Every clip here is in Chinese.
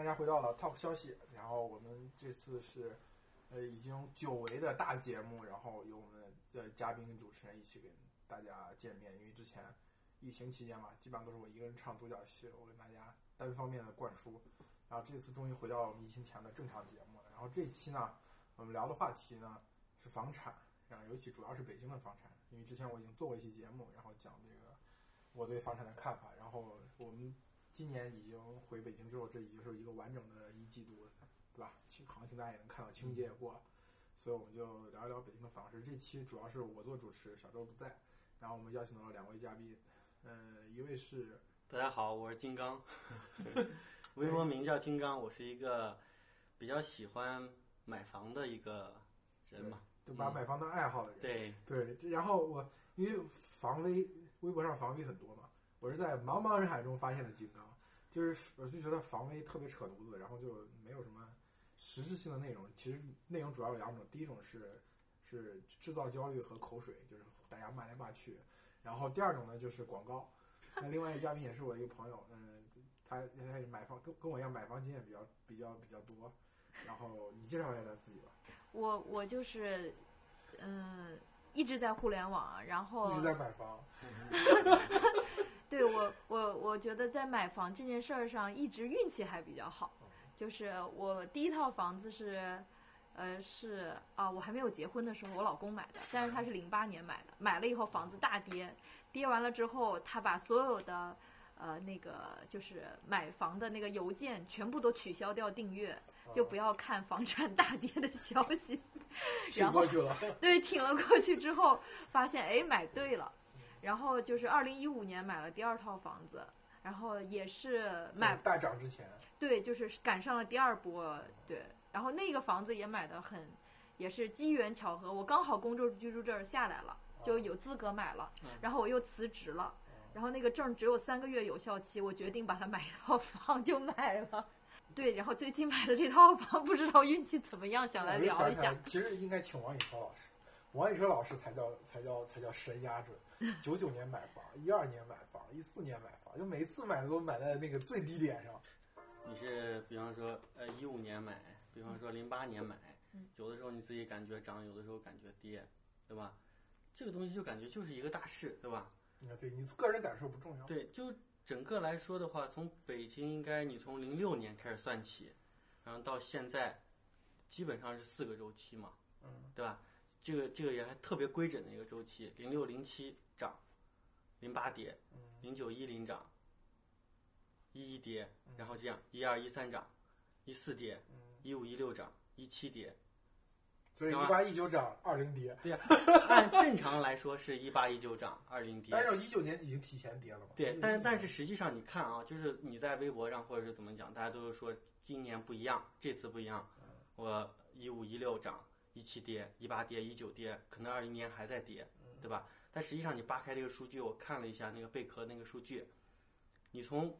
大家回到了 Talk 消息。然后我们这次是呃已经久违的大节目，然后由我们的嘉宾主持人一起跟大家见面。因为之前疫情期间嘛，基本上都是我一个人唱独角戏，我跟大家单方面的灌输。然后这次终于回到我们疫情前的正常节目了。然后这期呢，我们聊的话题呢是房产，然后尤其主要是北京的房产，因为之前我已经做过一期节目，然后讲这个我对房产的看法。然后我们。今年已经回北京之后，这已经是一个完整的一季度了，对吧？行行情大家也能看到，情节也过了，所以我们就聊一聊北京的房市。这期主要是我做主持，小周不在，然后我们邀请到了两位嘉宾，呃，一位是大家好，我是金刚，微博名叫金刚，我是一个比较喜欢买房的一个人嘛，就把买房当爱好的人。对对，然后我因为房微微博上房微很多嘛。我是在茫茫人海中发现的金刚，就是我就觉得防微特别扯犊子，然后就没有什么实质性的内容。其实内容主要有两种，第一种是是制造焦虑和口水，就是大家骂来骂去；然后第二种呢就是广告。那另外一个嘉宾也是我一个朋友，嗯，他他买房跟跟我一样买房经验比较比较比较多。然后你介绍一下他自己吧。我我就是嗯一直在互联网，然后一直在买房。对我，我我觉得在买房这件事儿上，一直运气还比较好。就是我第一套房子是，呃，是啊，我还没有结婚的时候，我老公买的，但是他是零八年买的，买了以后房子大跌，跌完了之后，他把所有的，呃，那个就是买房的那个邮件全部都取消掉订阅，就不要看房产大跌的消息。然后对，挺了过去之后，发现哎，买对了。然后就是二零一五年买了第二套房子，然后也是买大涨之前，对，就是赶上了第二波，对，然后那个房子也买的很，也是机缘巧合，我刚好工作居住证下来了，就有资格买了，然后我又辞职了，然后那个证只有三个月有效期，我决定把它买一套 房就买了，对，然后最近买的这套房不知道运气怎么样，想来聊一下。其实应该请王以超老师，王以超老师才叫才叫才叫神压准。九九年买房，一二年买房，一四年买房，就每次买的都买在那个最低点上。你是比方说，呃，一五年买，比方说零八年买，有的时候你自己感觉涨，有的时候感觉跌，对吧？这个东西就感觉就是一个大势，对吧？啊，对你个人感受不重要。对，就整个来说的话，从北京应该你从零六年开始算起，然后到现在，基本上是四个周期嘛，嗯，对吧？这个这个也还特别规整的一个周期，零六零七。涨，零八跌，零九一零涨，一一跌，然后这样一二一三涨，一四跌，一五一六涨，一七跌，所以一八一九涨，二零跌。对呀，按正常来说是一八一九涨，二零跌。但是一九年已经提前跌了嘛？对，但但是实际上你看啊，就是你在微博上或者是怎么讲，大家都是说今年不一样，这次不一样。我一五一六涨，一七跌，一八跌，一九跌，可能二零年还在跌，对吧？但实际上，你扒开这个数据，我看了一下那个贝壳那个数据，你从，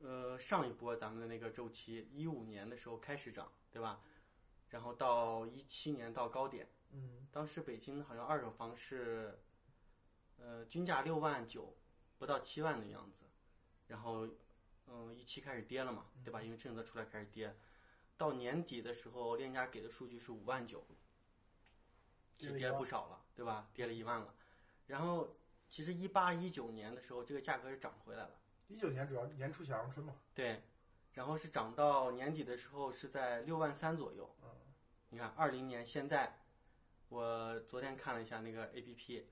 呃上一波咱们的那个周期，一五年的时候开始涨，对吧？然后到一七年到高点，嗯，当时北京好像二手房是，呃均价六万九，不到七万的样子，然后，嗯一期开始跌了嘛，对吧？因为政策出来开始跌，到年底的时候，链家给的数据是五万九，其实跌了不少了，对吧？跌了一万了。然后，其实一八一九年的时候，这个价格是涨回来了。一九年主要年初小阳春嘛。对，然后是涨到年底的时候是在六万三左右。嗯。你看，二零年现在，我昨天看了一下那个 A P P，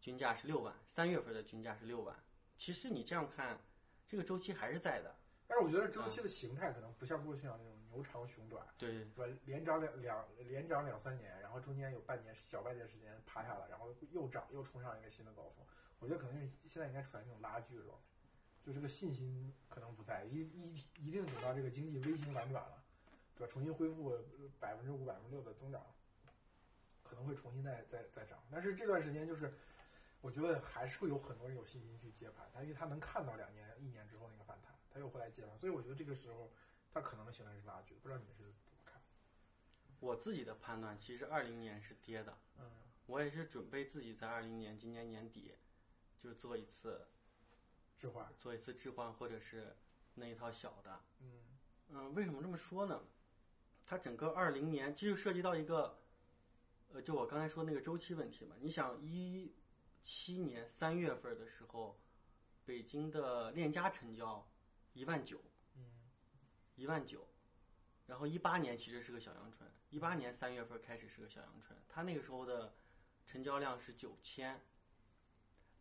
均价是六万，三月份的均价是六万。其实你这样看，这个周期还是在的。但是我觉得周期的形态可能不像过去那样那种牛长熊短，对，吧？连涨两两连涨两三年，然后中间有半年小半年时间趴下了，然后又涨又冲上一个新的高峰。我觉得可能是现在应该处在那种拉锯的状态，就这个信心可能不在，一一一定等到这个经济微型反转了，对吧？重新恢复百分之五百分之六的增长，可能会重新再再再涨。但是这段时间就是，我觉得还是会有很多人有信心去接盘，他因为他能看到两年一年之后那个反弹。他又回来接盘，所以我觉得这个时候他可能形成是拉锯，不知道你是怎么看？我自己的判断，其实二零年是跌的。嗯，我也是准备自己在二零年今年年底，就是做一次置换，做一次置换或者是那一套小的。嗯嗯，为什么这么说呢？它整个二零年，这就涉及到一个，呃，就我刚才说那个周期问题嘛。你想一七年三月份的时候，北京的链家成交一万九，嗯一万九，然后一八年其实是个小阳春，一八年三月份开始是个小阳春，它那个时候的成交量是九千，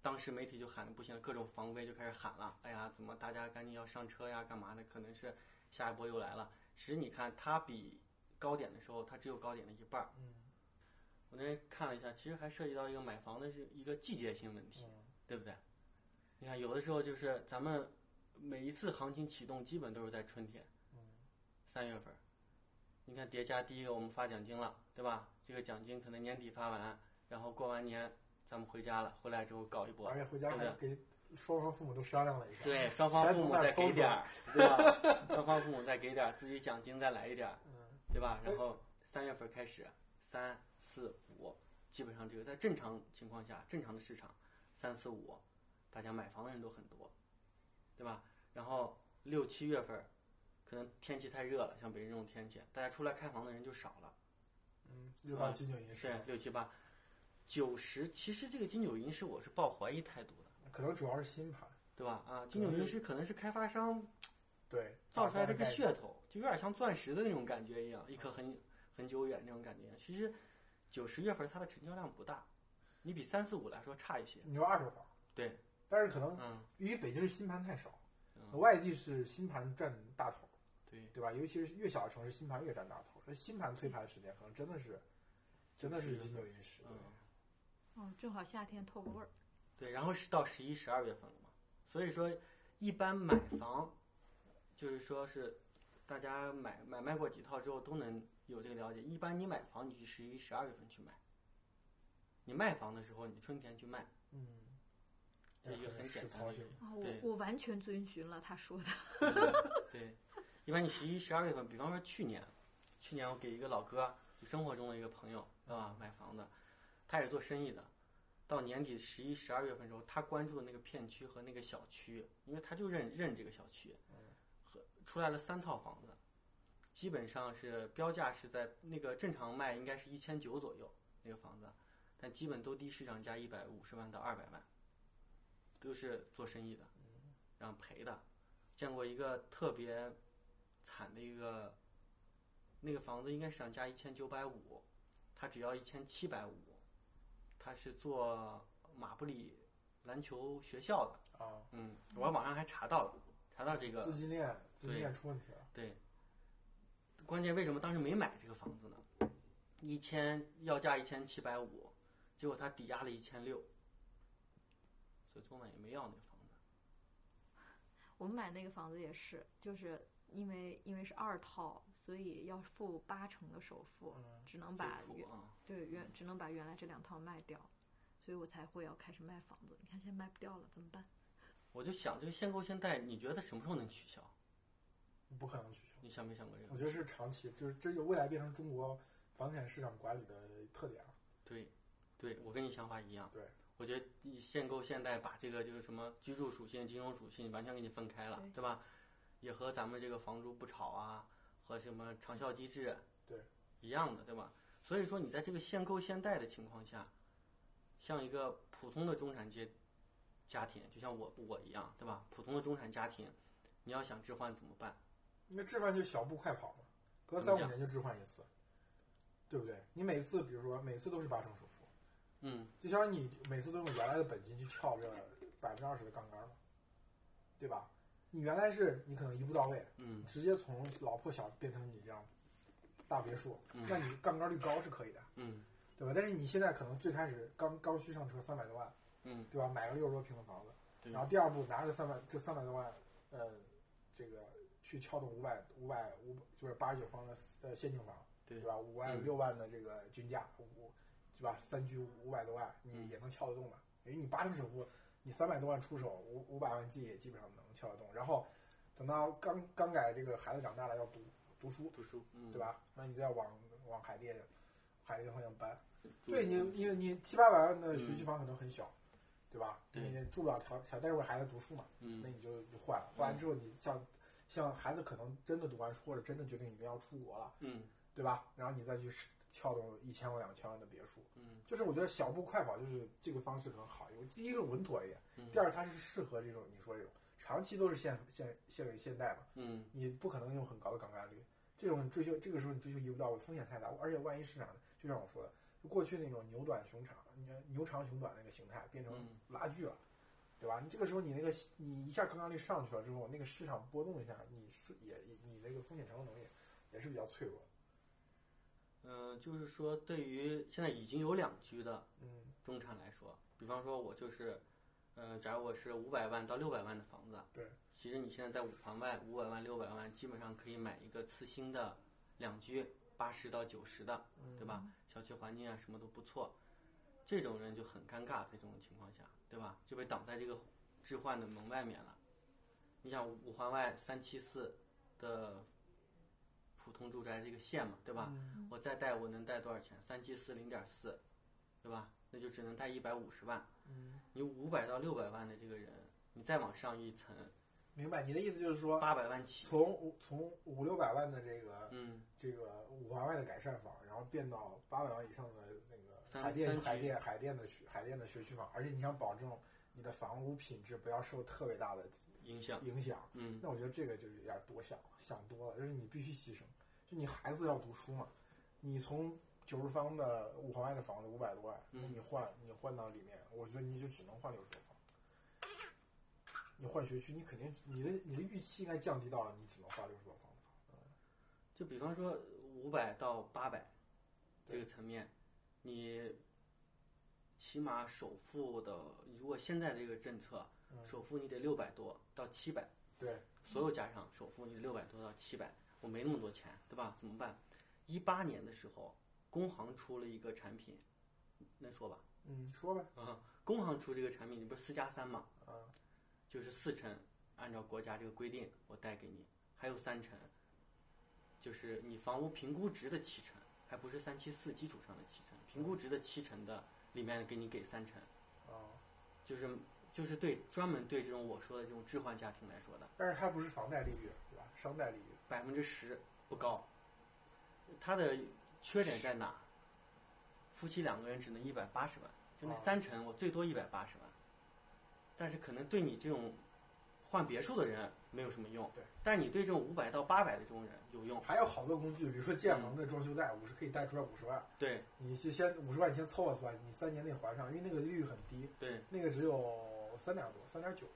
当时媒体就喊的不行，各种防微就开始喊了，哎呀，怎么大家赶紧要上车呀，干嘛的？可能是下一波又来了。其实你看，它比高点的时候，它只有高点的一半儿。嗯我那天看了一下，其实还涉及到一个买房的是一个季节性问题，嗯对不对？你看，有的时候就是咱们每一次行情启动，基本都是在春天。嗯三月份儿，你看叠加第一个我们发奖金了，对吧？这个奖金可能年底发完，然后过完年咱们回家了，回来之后搞一波而，且回家还给双方父母都商量了一下。对，双方父母再给点儿，对吧？双方父母再给点儿，自己奖金再来一点儿，嗯对吧？然后三月份开始，三四五，基本上这个在正常情况下，正常的市场，三四五，大家买房的人都很多，对吧？然后六七月份，可能天气太热了，像北京这种天气，大家出来看房的人就少了。嗯，六八金九银十对，六七八，九十，其实这个金九银十我是抱怀疑态度的，可能主要是新盘，对吧？啊，金九银十可能是开发商对，造出来这个噱头，就有点像钻石的那种感觉一样，一颗很很久远那种感觉。其实九十月份它的成交量不大，你比三四五来说差一些。你说二手房，对，但是可能嗯，因为北京是新盘太少，嗯外地是新盘占大头，对，对吧？尤其是越小的城市，新盘越占大头。那新盘催盘时间可能真的是，真的是金九银十。嗯哦，正好夏天透个味儿。对，然后是到十一、十二月份了嘛，所以说一般买房，就是说是大家买买卖过几套之后都能有这个了解。一般你买房，你去十一、十二月份去买；你卖房的时候，你春天去卖，嗯，这一个很简单实操性的一个。哦，我我完全遵循了他说的。对，一般你十一、十二月份，比方说去年，去年我给一个老哥，就生活中的一个朋友，对吧？买房子，他也是做生意的。到年底十一、十二月份的时候，他关注的那个片区和那个小区，因为他就认认这个小区，和出来了三套房子，基本上是标价是在那个正常卖应该是一千九左右那个房子，但基本都低市场价一百五十万到二百万，都是做生意的，然后赔的。见过一个特别惨的一个，那个房子应该市场价一千九百五，他只要一千七百五，他是做马布里篮球学校的，啊，嗯，我网上还查到了，查到这个资金链资金链出问题了。对，关键为什么当时没买这个房子呢？一千要价一千七百五，结果他抵押了一千六，所以昨晚也没要那个房子。我们买那个房子也是，就是因为因为是二套，所以要付八成的首付，嗯只能把原啊，对原只能把原来这两套卖掉，所以我才会要开始卖房子。你看现在卖不掉了，怎么办？我就想这个限购限贷，你觉得什么时候能取消？不可能取消。你想没想过这个我？觉得是长期，就是这就未来变成中国房地产市场管理的特点了。对，对我跟你想法一样。对，我觉得你限购限贷把这个就是什么居住属性、金融属性完全给你分开了，对对吧？也和咱们这个房租不炒啊，和什么长效机制对一样的，对吧？所以说你在这个限购限贷的情况下，像一个普通的中产阶家庭，就像我我一样，对吧？普通的中产家庭，你要想置换怎么办？那置换就小步快跑嘛，隔三五年就置换一次，对不对？你每次比如说每次都是八成首付，嗯，就相当于你每次都用原来的本金去撬这百分之二十的杠杆嘛，对吧？你原来是你可能一步到位，嗯，直接从老破小变成你这样大别墅，嗯那你杠杆率高是可以的，嗯对吧？但是你现在可能最开始刚刚需上车三百多万，嗯，对吧？买个六十多平的房子，对然后第二步拿着三百这三百多万，呃，这个去撬动五百五百五就是八十九方的呃现金房，对吧？五万嗯六万的这个均价，五对吧？三居五百多万，你嗯也能撬得动嘛？因为你八成首付，你三百多万出手，五五百万进也基本上能撬得动。然后等到刚刚改这个孩子长大了要读读书，读书，嗯，对？吧？那你就要往往海淀海淀方向搬。嗯对你，你你七八百万的学区房可能很小，对吧？你住不了条条，但是为孩子读书嘛，嗯那你就就换了。换完之后，你像像孩子可能真的读完书或者真的决定一定要出国了，嗯对吧？然后你再去撬动一千万两千万的别墅，嗯就是我觉得小步快跑就是这个方式很好，因为第一个稳妥一点，嗯第二它是适合这种你说这种长期都是现现现现代嘛，嗯你不可能用很高的杠杆率，这种追求这个时候你追求一步到位风险太大，而且万一市场就像我说的，就过去那种牛短熊长、牛牛长熊短那个形态变成嗯拉锯了。对吧？你这个时候你那个你一下杠杆率上去了之后，那个市场波动一下，你是也你那个风险承受能力也是比较脆弱的。嗯，就是说对于现在已经有两居的嗯中产来说，比方说我就是，呃，假如我是五百万到六百万的房子，对，其实你现在在五环外五百万六百万，基本上可以买一个次新的两居，八十到九十的，嗯对吧？小区环境啊什么都不错，这种人就很尴尬，在这种情况下，对吧？就被挡在这个置换的门外面了。你想五环外三七四的普通住宅这个线嘛，对吧？嗯我再贷我能贷多少钱？三七四零点四，对吧？那就只能贷一百五十万。嗯，你五百到六百万的这个人，你再往上一层，明白你的意思就是说，八百万起。从从五六百万的这个嗯，这个五环外的改善房，然后变到八百万以上的那个三海淀海淀海淀的学海淀的学区房，而且你想保证你的房屋品质不要受特别大的影响。影响，嗯那我觉得这个就是有点多想了想多了，就是你必须牺牲，就你孩子要读书嘛，你从九十方的五环外的房子五百多万，那嗯你换你换到里面，我觉得你就只能换六十多方。你换学区，你肯定你的你的预期应该降低到你只能换六十多方的房。就比方说五百到八百这个层面，你起码首付的，如果现在这个政策，嗯首付你得六百多到七百，对，所有加上首付你六百多到七百，我没那么多钱，对吧？怎么办？一八年的时候，工行出了一个产品，能说吧？嗯，说吧，啊，工行出这个产品，你不是四加三嘛？啊，就是四成，按照国家这个规定，我贷给你，还有三成，就是你房屋评估值的七成，还不是三七四基础上的七成，评估值的七成的里面给你给三成，啊，就是就是对专门对这种我说的这种置换家庭来说的，但是它不是房贷利率，对吧？商贷利率。百分之十不高，它的缺点在哪？夫妻两个人只能一百八十万，就那哦三成，我最多一百八十万，但是可能对你这种换别墅的人没有什么用，对，但你对这种五百到八百的这种人有用，还有好多工具，比如说建行的装修贷，五十可以贷出来五十万，对你是先五十万你先凑合出来，你三年内还上，因为那个利率很低，对那个只有三点多，三点九，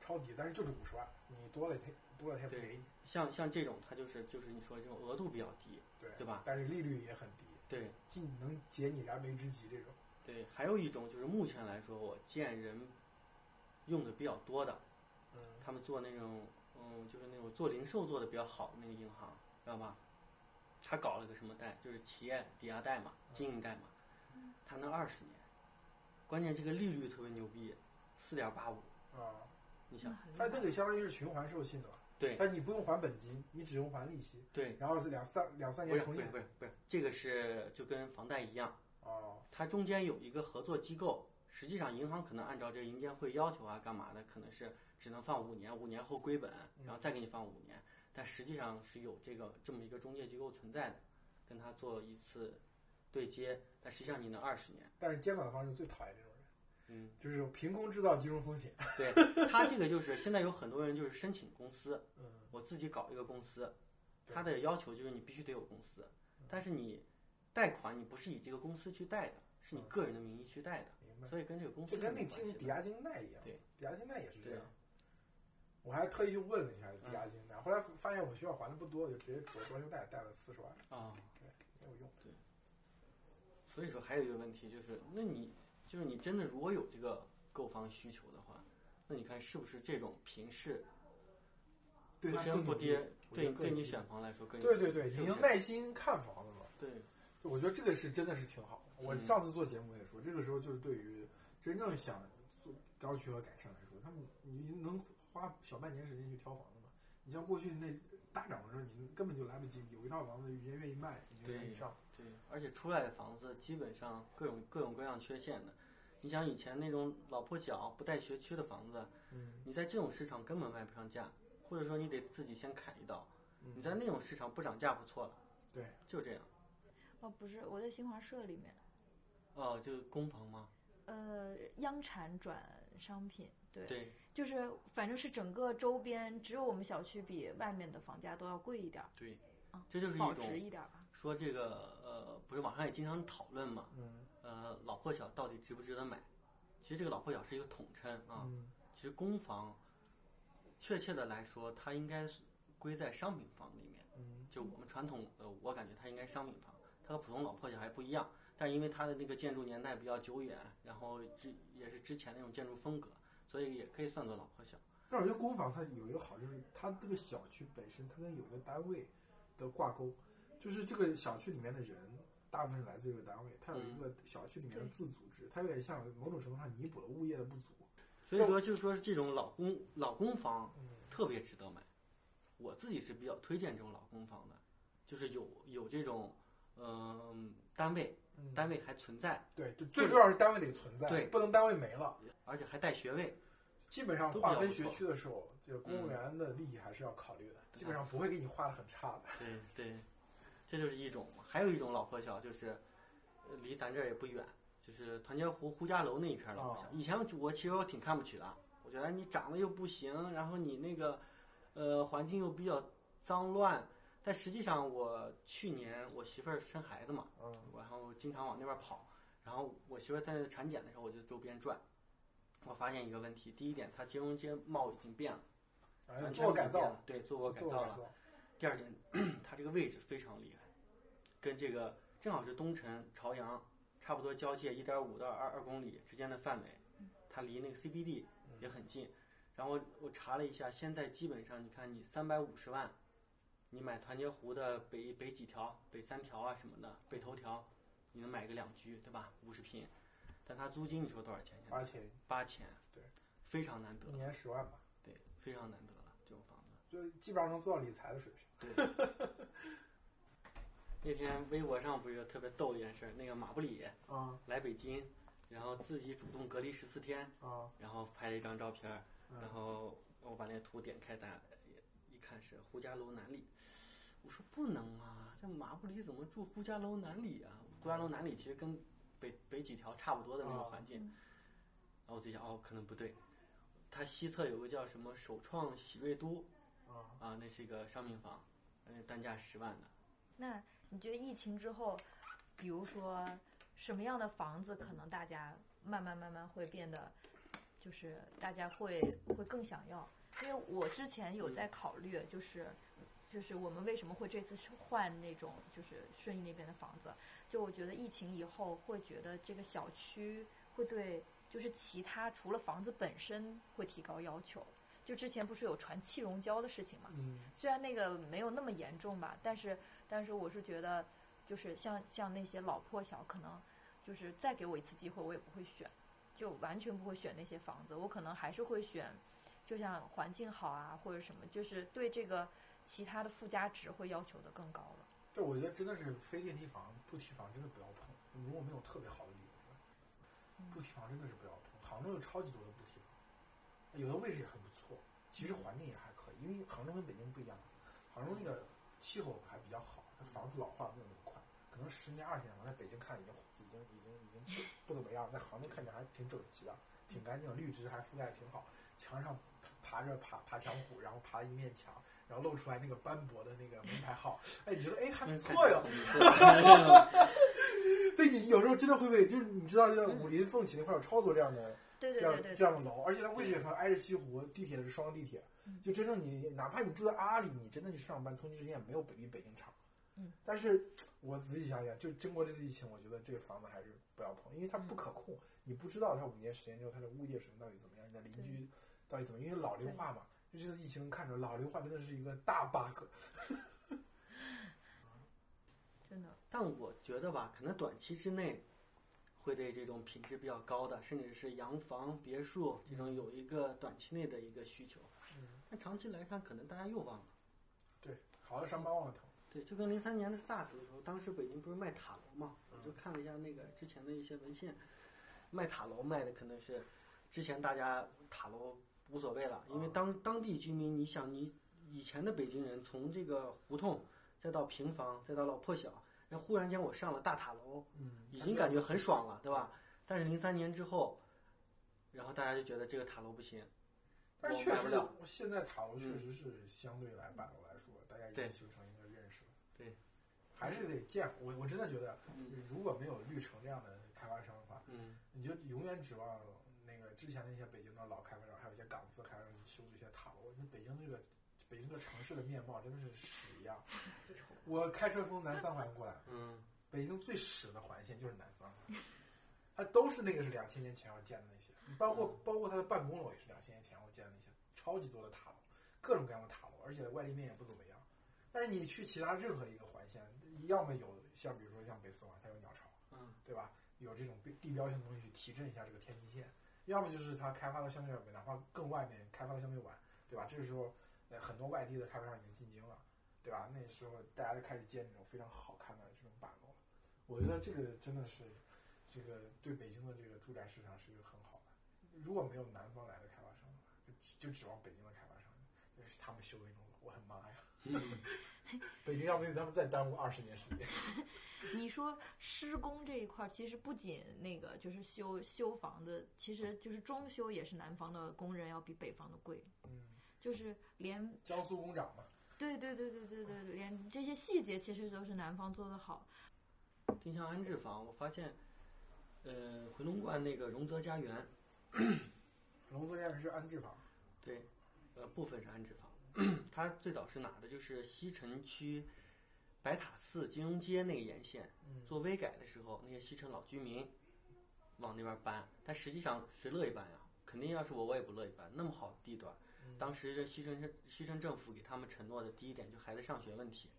超低，但是就是五十万，你多了他多了他也不对给你，像像这种，它就是就是你说这种额度比较低，对对吧？但是利率也很低，对既能解你燃眉之急这种。对，还有一种就是目前来说我见人用的比较多的，嗯他们做那种，嗯，就是那种做零售做的比较好的那个银行，知道吧？他搞了个什么贷，就是企业抵押贷嘛，经营贷嘛，他能二十年，关键这个利率特别牛逼，四点八五，啊，你想，它那个相当于是循环授信的吧？对。但你不用还本金，你只用还利息，对，然后是两三两三年重新是不是不是，这个是就跟房贷一样，哦，它中间有一个合作机构，实际上银行可能按照这个银监会要求啊，干嘛的，可能是只能放五年，五年后归本，然后再给你放五年，但实际上是有这个这么一个中介机构存在的，跟他做一次对接，但实际上你能二十年，但是监管方是最讨厌这种人，嗯，就是凭空制造金融风险。对他这个就是现在有很多人就是申请公司，嗯我自己搞一个公司，对他的要求就是你必须得有公司，但是你贷款你不是以这个公司去贷的，是你个人的名义去贷的，明白。所以跟这个公司就跟那没关系的。个抵押金贷一样，对，抵押金贷也是这样。我还特意去问了一下抵押金贷，后来发现我学校还的不多，就直接做装修贷贷了四十万，啊、对没有用。对所以说还有一个问题就是，那你就是你真的如果有这个购房需求的话，那你看是不是这种平视对不跌，对对你选房来说更有对对对，你能是不是耐心看房子嘛？对我觉得这个是真的是挺好的。我嗯上次做节目也说，这个时候就是对于真正想做刚需和改善来说，他们你能花小半年时间去挑房子吗？你像过去那大涨的时候，你根本就来不及，有一套房子人家愿意卖，你就愿意上。对，而且出来的房子基本上各种各种各样缺陷的。你想以前那种老破小不带学区的房子，嗯，你在这种市场根本卖不上价，或者说你得自己先砍一刀。嗯你在那种市场不涨价不错了，对，就这样。哦，不是，我在新华社里面，哦，就是公房吗？呃，央产转商品，对，对就是反正是整个周边只有我们小区比外面的房价都要贵一点儿，对啊，这就是一保种值一点儿吧。说这个呃，不是网上也经常讨论嘛，嗯呃，老破小到底值不值得买？其实这个老破小是一个统称啊。嗯其实公房，确切的来说，它应该是归在商品房里面。嗯就我们传统呃，我感觉它应该是商品房，它和普通老破小还不一样。但因为它的那个建筑年代比较久远，然后之也是之前那种建筑风格，所以也可以算作老破小。但是我觉得公房它有一个好，就是它这个小区本身它跟有一个单位的挂钩，就是这个小区里面的人大部分是来自这个单位，它有一个小区里面的自组织，它有点像某种程度上弥补了物业的不足。所以说，就是说这种老公老公房嗯特别值得买。我自己是比较推荐这种老公房的，就是有有这种嗯、单位，嗯单位还存在，对，就最重要是单位得存在，对不能单位没了。而且还带学位。基本上划分学区的时候，这个公务员的利益还是要考虑的，基本上不会给你划的很差的。对对，这就是一种。还有一种老破小，就是呃离咱这儿也不远，就是团结湖呼家楼那一片儿老破小。哦以前我其实我挺看不起的，我觉得你长得又不行，然后你那个呃环境又比较脏乱。但实际上，我去年我媳妇儿生孩子嘛，嗯然后经常往那边跑，然后我媳妇儿在产检的时候，我就周边转。我发现一个问题，第一点，它金融街貌已经变了，做改造对，做过改造了。第二点，它这个位置非常厉害，跟这个正好是东城朝阳差不多交界一点五到二二公里之间的范围，它离那个 CBD 也很近。然后我查了一下，现在基本上你看你三百五十万，你买团结湖的北北几条、北三条啊什么的，北头条，你能买个两居，对吧？五十平，但它租金你说多少钱？八千，八千，对，非常难得一，年十万吧，对，非常难得了这种房子。就基本上能做到理财的水平。对 那天微博上不是有特别逗的一件事儿，那个马布里啊来北京，然后自己主动隔离十四天，啊，然后拍了一张照片，嗯然后我把那个图点开单，一看是呼家楼南里，我说不能啊，这马布里怎么住呼家楼南里啊？呼家楼南里其实跟北北几条差不多的那个环境，嗯然后我就想哦，可能不对，它西侧有个叫什么首创喜瑞都啊，啊，那是一个商品房，呃，单价十万的。那你觉得疫情之后，比如说什么样的房子可能大家慢慢慢慢会变得，就是大家会会更想要？因为我之前有在考虑，就是就是我们为什么会这次是换那种就是顺义那边的房子？就我觉得疫情以后会觉得这个小区会对就是其他除了房子本身会提高要求。就之前不是有传气溶胶的事情嘛？嗯虽然那个没有那么严重吧，但是但是我是觉得，就是像像那些老破小，可能就是再给我一次机会，我也不会选，就完全不会选那些房子，我可能还是会选，就像环境好啊或者什么，就是对这个其他的附加值会要求的更高了。对我觉得真的是非电梯房、步梯房真的不要碰。如果没有特别好的理由，步梯房真的是不要碰。杭州有超级多的步梯房，有的位置也很不错，其实环境也还可以，因为杭州跟北京不一样，杭州那个气候还比较好，它房子老化没有那么快，可能十年二十年房在北京看已经已经已经已经不不怎么样，在杭州看起来还挺整齐的，挺干净，绿植还覆盖得挺好，墙上爬着爬爬墙虎，然后爬一面墙。然后露出来那个斑驳的那个门牌号，哎，你觉得哎还不错哟。对你有时候真的会被，就是你知道，就武林凤起那块有超多这样的对这样对对这样的楼，而且它位置也很挨着西湖，地铁是双地铁嗯，就真正你哪怕你住在阿里，你真的去上班，通勤时间也没有北比北京长。嗯，但是我仔细想想，就经过这次疫情，我觉得这个房子还是不要碰，因为它嗯不可控，你不知道它五年时间之后它的物业水平到底怎么样，你的邻居到底怎么，因为老龄化嘛，就这次疫情看出来老龄化真的是一个大 bug。真的，但我觉得吧，可能短期之内会对这种品质比较高的，甚至是洋房、别墅这种有一个短期内的一个需求。嗯，但长期来看，可能大家又忘了。对，好的伤疤忘了疼。对，就跟零三年的 SARS 的时候，当时北京不是卖塔楼嘛？我就看了一下那个之前的一些文献，卖塔楼卖的可能是之前大家塔楼无所谓了，因为当当地居民，你想你以前的北京人从这个胡同再到平房再到老破小，那忽然间我上了大塔楼，嗯，已经感觉很爽了，对吧？但是零三年之后，然后大家就觉得这个塔楼不行，但是确实现在塔楼确实是相对来板楼来说，大家已经对形成一个认识了。对，还是得建。我我真的觉得，嗯如果没有绿城这样的开发商的话，嗯你就永远指望那个之前那些北京的老开发商，还有一些港资开发商修这些塔楼。那北京这个北京这个城市的面貌真的是屎一样。我开车从南三环过来，嗯北京最屎的环线就是南三环，它都是那个是两千年前要建的那些，包括包括它的办公楼也是两千年前要建的那些，超级多的塔楼，各种各样的塔楼，而且外立面也不怎么样。但是你去其他任何一个环线，要么有像比如说像北四环，它有鸟巢，嗯对吧？有这种地地标性的东西去提振一下这个天际线，要么就是它开发的相对晚，哪怕更外面开发的相对晚，对吧？这个时候，很多外地的开发商已经进京了，对吧？那时候大家就开始建那种非常好看的这种板楼了。我觉得这个真的是，这个对北京的这个住宅市场是一个很好的。如果没有南方来的开发商，就就指望北京的开发商，就是他们修那种楼，我很妈呀！北京要不就他们再耽误二十年时间。你说施工这一块儿，其实不仅那个就是修修房子，其实就是装修也是南方的工人要比北方的贵，嗯，就是连江苏工长嘛，对对对对对对，连这些细节其实都是南方做的好。丁香安置房，我发现，呃，回龙观那个荣泽家园，荣泽家园是安置房，对，呃，部分是安置房。它最早是哪的？就是西城区白塔寺金融街那个沿线嗯做微改的时候，那些西城老居民往那边搬，但实际上谁乐意搬呀？肯定要是我，我也不乐意搬。那么好的地段，当时这西城西城政府给他们承诺的第一点就孩子上学问题，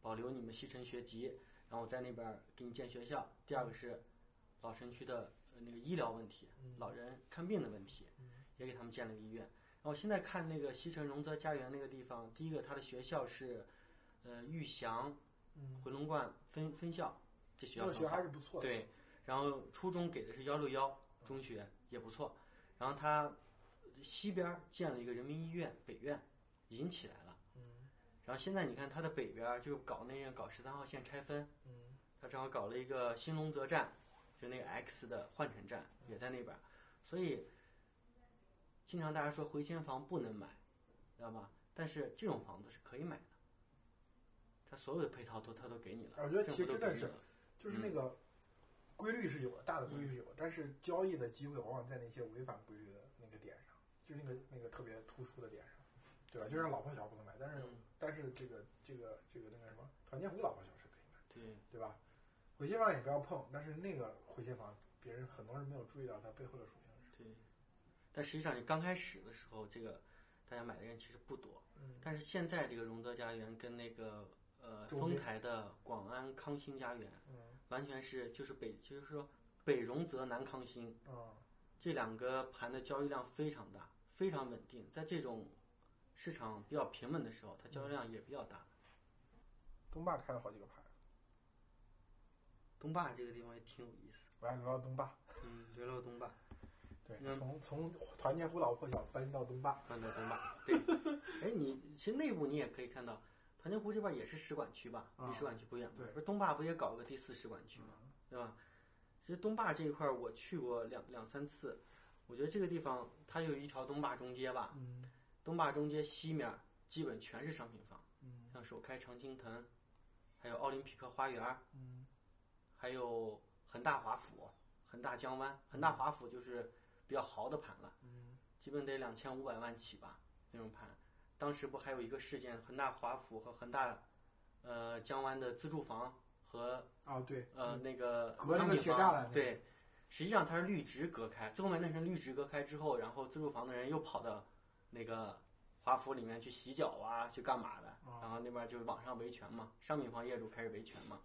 保留你们西城学籍，然后在那边给你建学校。第二个是老城区的呃那个医疗问题，老人看病的问题，也给他们建了个医院。然后现在看那个西城荣泽家园那个地方，第一个它的学校是，呃，玉祥回龙观分分校，这学校这个学还是不错的。对，然后初中给的是幺六幺中学，也不错。然后它西边儿建了一个人民医院北院，已经起来了。嗯然后现在你看它的北边儿就搞那个搞十三号线拆分，嗯它正好搞了一个新龙泽站，就那个 X 的换乘站也在那边儿，所以经常大家说回迁房不能买，知道吧？但是这种房子是可以买的，它所有的配套都它都给你了，我觉得其实真的是。就是那个规律是有的，大的规律是有的，但是交易的机会往往在那些违反规律的那个点上，就那个那个特别突出的点上，对吧？就像老破小不能买，但是、嗯但是这个这个这个那个什么团结湖老破小是可以买，对，对吧？回迁房也不要碰，但是那个回迁房别人很多人没有注意到它背后的属性但实际上你刚开始的时候，这个大家买的人其实不多。嗯但是现在这个荣泽家园跟那个呃丰台的广安康欣家园，嗯完全是就是北就是说北荣泽南康欣啊这两个盘的交易量非常大，非常稳定。在这种市场比较平稳的时候，它交易量也比较大。东坝开了好几个盘，东坝这个地方也挺有意思，我还聊聊东坝，嗯，聊聊东坝，从从团结湖老破小搬到东坝，搬到东坝，对。哎，你其实内部你也可以看到，团结湖这边也是使馆区吧，啊离使馆区不远嘛。对不是东坝不也搞个第四使馆区嘛，对吧？其实东坝这一块儿我去过两两三次，我觉得这个地方它有一条东坝中街吧，嗯东坝中街西面基本全是商品房，嗯像首开常青藤，还有奥林匹克花园，嗯还有恒大华府、恒大江湾。恒大华府就是比较豪的盘了，嗯。基本得两千五百万起吧，这种盘。当时不还有一个事件，恒大华府和恒大，呃江湾的自住房和啊对，呃那个隔那个商品房铁栅栏对，实际上它是绿植隔开，最后面那层绿植隔开之后，然后自住房的人又跑到那个华府里面去洗脚啊，去干嘛的，啊然后那边就是网上维权嘛，商品房业主开始维权嘛，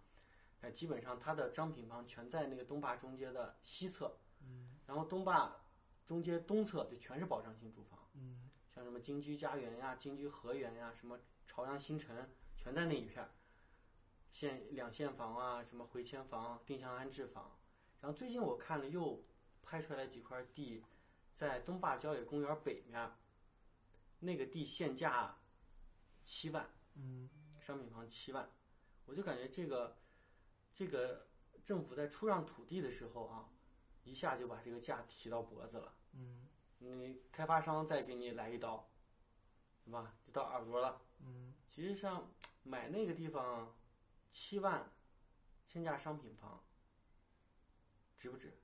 呃，基本上它的商品房全在那个东坝中街的西侧，嗯。然后东坝中街东侧就全是保障性住房。嗯像什么金居家园呀、金居河园呀、什么朝阳新城，全在那一片儿。现两现房啊，什么回迁房、定向安置房。然后最近我看了又拍出来几块地，在东坝郊野公园北面，那个地限价七万，嗯，商品房七万，我就感觉这个这个政府在出让土地的时候啊，一下就把这个价提到脖子了。嗯你开发商再给你来一刀，对吧？就到耳朵了。嗯，其实上买那个地方七万，限价商品房，值不值？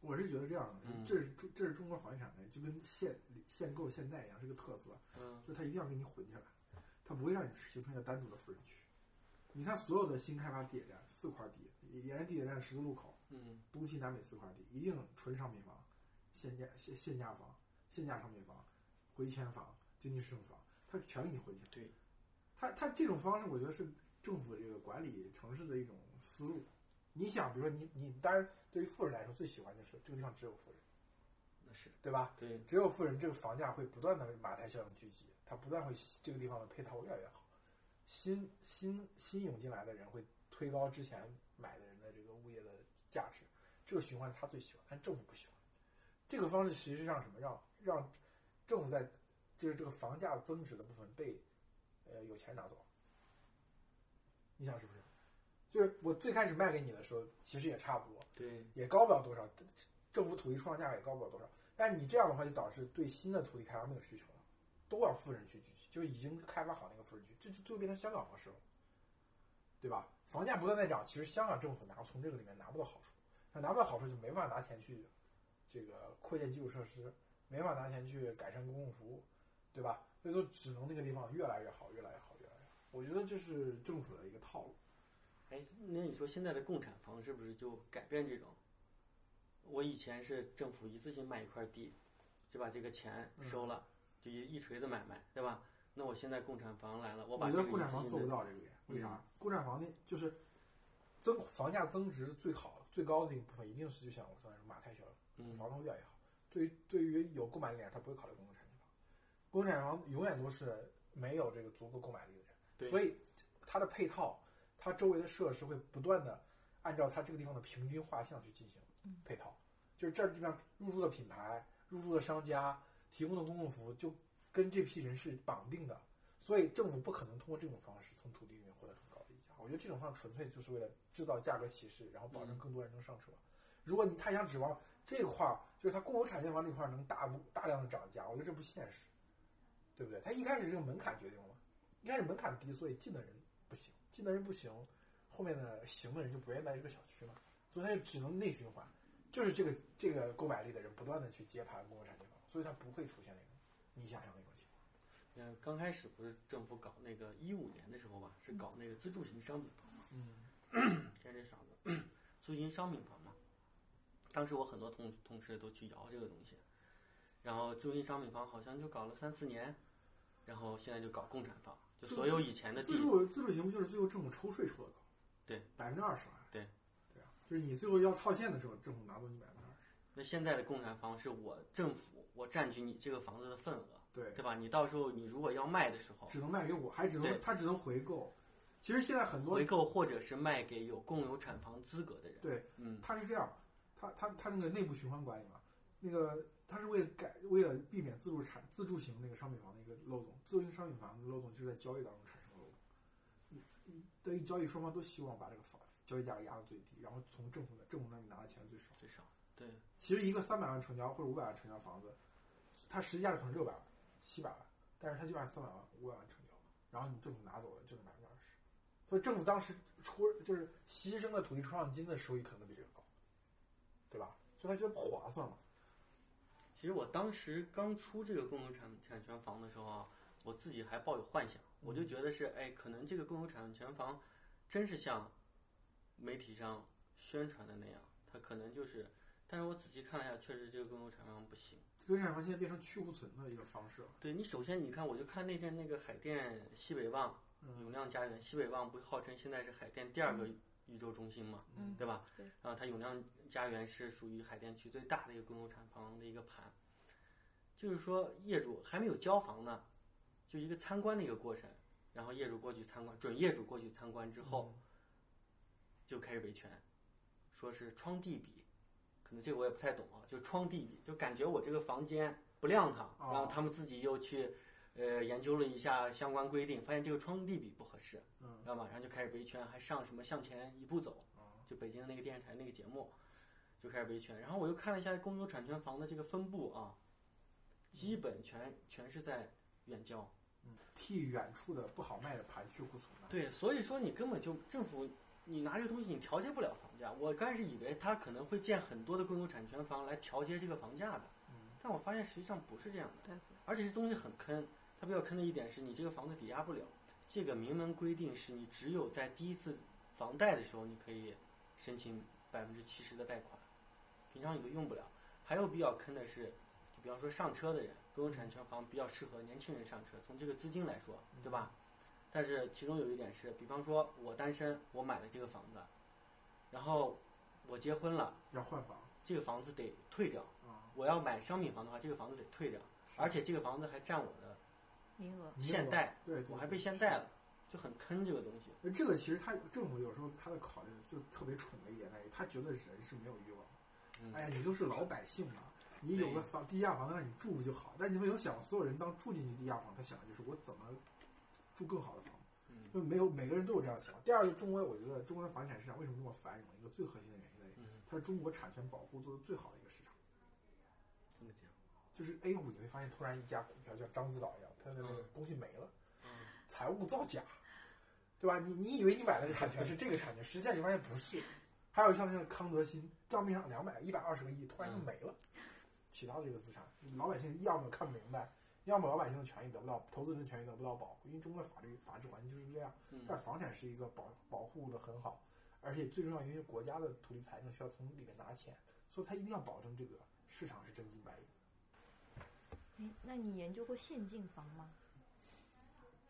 我是觉得这样这是中这是中国房地产的，就跟限限购限贷一样，是个特色，嗯就是它一定要给你混起来，它不会让你形成一个单独的富人区。你看所有的新开发地铁站，四块地，沿着地铁站十字路口，嗯东西南北四块地，一定纯商品房、限价限限价房、限价商品房、回迁房、经济适用房，他全给你混起来。对，他他这种方式，我觉得是政府这个管理城市的一种思路。你想，比如说你你，当然对于富人来说，最喜欢就是这个地方只有富人，那是对吧？对，只有富人，这个房价会不断的马太效应聚集，它不断会这个地方的配套越来越好，新新新涌进来的人会推高之前买的人的这个物业的价值，这个循环是他最喜欢，但政府不喜欢。这个方式其实是让什么？让让政府在就是这个房价增值的部分被呃有钱人拿走。你想是不是？就是我最开始卖给你的时候，其实也差不多，对，也高不了多少，政府土地出让价也高不了多少。但是你这样的话，就导致对新的土地开发没有需求了，都要富人去聚集，就是已经开发好那个富人区，这就就变成香港模式了，对吧？房价不断在涨，其实香港政府拿从这个里面拿不到好处，那拿不到好处就没办法拿钱去这个扩建基础设施，没法拿钱去改善公共服务，对吧？所以说只能那个地方越来越好，越来越好，越来越好。我觉得这是政府的一个套路。哎，那你说现在的共产房是不是就改变这种？我以前是政府一次性卖一块地，就把这个钱收了，就一一锤子买卖，对吧？那我现在共产房来了，我把这个共产房做不到这个点，为啥嗯？共产房呢，就是增房价增值最好、最高的那一部分，一定是就像我刚才说马太效应，嗯房子会越来越好。对于对于有购买力的人，他不会考虑公共产品房，公共产品房永远都是没有这个足够购买力的人，对。所以它的配套，它周围的设施会不断的按照它这个地方的平均画像去进行配套，就是这地方入驻的品牌、入驻的商家提供的公共服务就跟这批人是绑定的，所以政府不可能通过这种方式从土地里面获得更高的溢价。我觉得这种方式纯粹就是为了制造价格歧视，然后保证更多人能上车。如果你他想指望这块儿，就是它共有产权房这块儿能大大量的涨价，我觉得这不现实，对不对？它一开始这个门槛决定了嘛，一开始门槛低，所以进的人不行，进的人不行，后面的行的人就不愿意来这个小区嘛，所以它就只能内循环，就是这个这个购买力的人不断的去接盘共有产权房，所以它不会出现那种你想象那种情况。嗯，刚开始不是政府搞那个一五年的时候吧，是搞那个自住型商品房嘛，嗯现在这嗓子，自住型商品房嘛。当时我很多同同事都去摇这个东西，然后租赁商品房好像就搞了三四年，然后现在就搞共产房，就所有以前的自，住自住型不就是最后政府抽税抽的高？对，百分之二十。对，对啊，就是你最后要套现的时候，政府拿走你百分之二十。那现在的共产房是我政府我占据你这个房子的份额，对，对吧？你到时候你如果要卖的时候，只能卖给我，还只能他只能回购。其实现在很多回购或者是卖给有共有产房资格的人。对，嗯，他是这样，他他他那个内部循环管理嘛，那个他是为了改为了避免自助产自助型那个商品房的一个漏洞，自助型商品房的漏洞就是在交易当中产生的漏洞。嗯嗯，对于交易双方都希望把这个房交易价格压到最低，然后从政府的政府那里拿的钱最少。最少对，其实一个三百万成交或者五百万成交房子，它实际价值可能六百万、七百万，但是它就按三百万、五百万成交，然后你政府拿走了就是百分之二十，所以政府当时出就是牺牲了土地出让金的收益可能比这个高，对吧？所以他觉得不划算嘛。其实我当时刚出这个共有产产权房的时候啊，我自己还抱有幻想，我就觉得是，哎，可能这个共有产权房真是像媒体上宣传的那样，它可能就是，但是我仔细看了一下，确实这个共有产权房不行。这个产房现在变成去库存的一个方式了。对你首先你看，我就看那阵那个海淀西北旺嗯永亮家园，西北旺不号称现在是海淀第二个宇宙中心嘛，嗯对吧？对。然后它永亮家园是属于海淀区最大的一个共有产房的一个盘，就是说业主还没有交房呢，就一个参观的一个过程，然后业主过去参观，准业主过去参观之后，就开始维权，说是窗地比，可可能这个我也不太懂啊，就窗地比，就感觉我这个房间不亮堂，哦然后他们自己又去呃研究了一下相关规定，发现这个窗地比不合适，嗯然后马上就开始维权，还上什么向前一步走，哦就北京的那个电视台那个节目，就开始维权。然后我又看了一下公有产权房的这个分布啊，基本全全是在远郊。嗯，替远处的不好卖的盘去库存的。对，所以说你根本就政府，你拿这个东西你调节不了房价。我刚开始以为他可能会建很多的公有产权房来调节这个房价的，嗯但我发现实际上不是这样的。对，而且这东西很坑，它比较坑的一点是你这个房子抵押不了。这个明文规定是你只有在第一次房贷的时候你可以申请百分之七十的贷款，平常你都用不了。还有比较坑的是，就比方说上车的人，公有产权房比较适合年轻人上车，从这个资金来说，对吧？但是其中有一点是，比方说我单身，我买了这个房子，然后我结婚了，要换房这个房子得退掉。啊，我要买商品房的话，这个房子得退掉，而且这个房子还占我的名额。现贷，对，对我还被现贷了，就很坑这个东西。那这个其实他政府有时候他的考虑就特别蠢的一点在于，他觉得人是没有欲望的。嗯哎呀，你都是老百姓嘛，你有个房地下房让你住就好。但你没有想，所有人当住进去地下房，他想的就是我怎么住更好的房。嗯就没有每个人都有这样的想法。第二个，中国我觉得中国的房地产市场为什么这么繁荣，一个最核心的原因在于，嗯，它是中国产权保护做的最好的一个市场。这么讲，就是 A 股你会发现，突然一家股票像獐子岛一样，它的那个嗯东西没了，嗯财务造假，对吧？你你以为你买的产权 是这个产权，实际上你发现不是。还有像那个康德新，账面上两百一百二十个亿，突然就没了，其他的这个资产，老百姓要么看不明白，要么老百姓的权益得不到，投资人的权益得不到保护，因为中国的法律法治环境就是这样。嗯但房产是一个保保护的很好，而且最重要，因为国家的土地财政需要从里面拿钱，所以它一定要保证这个市场是真金白银。哎，那你研究过现进房吗？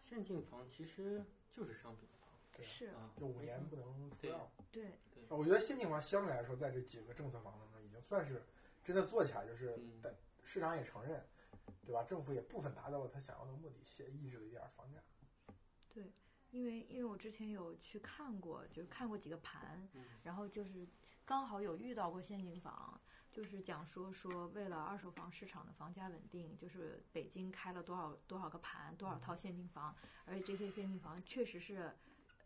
现进房其实就是商品房对是，啊，就五年不能出对让。对，我觉得现进房相对来说，在这几个政策房当中，已经算是真的做起来，就是市场也承认，对吧？政府也部分达到了他想要的目的，先抑制了一点儿房价。对，因为因为我之前有去看过，就是看过几个盘，嗯然后就是刚好有遇到过现金房，就是讲说说为了二手房市场的房价稳定，就是北京开了多少多少个盘，多少套限定房，而且这些限定房确实是。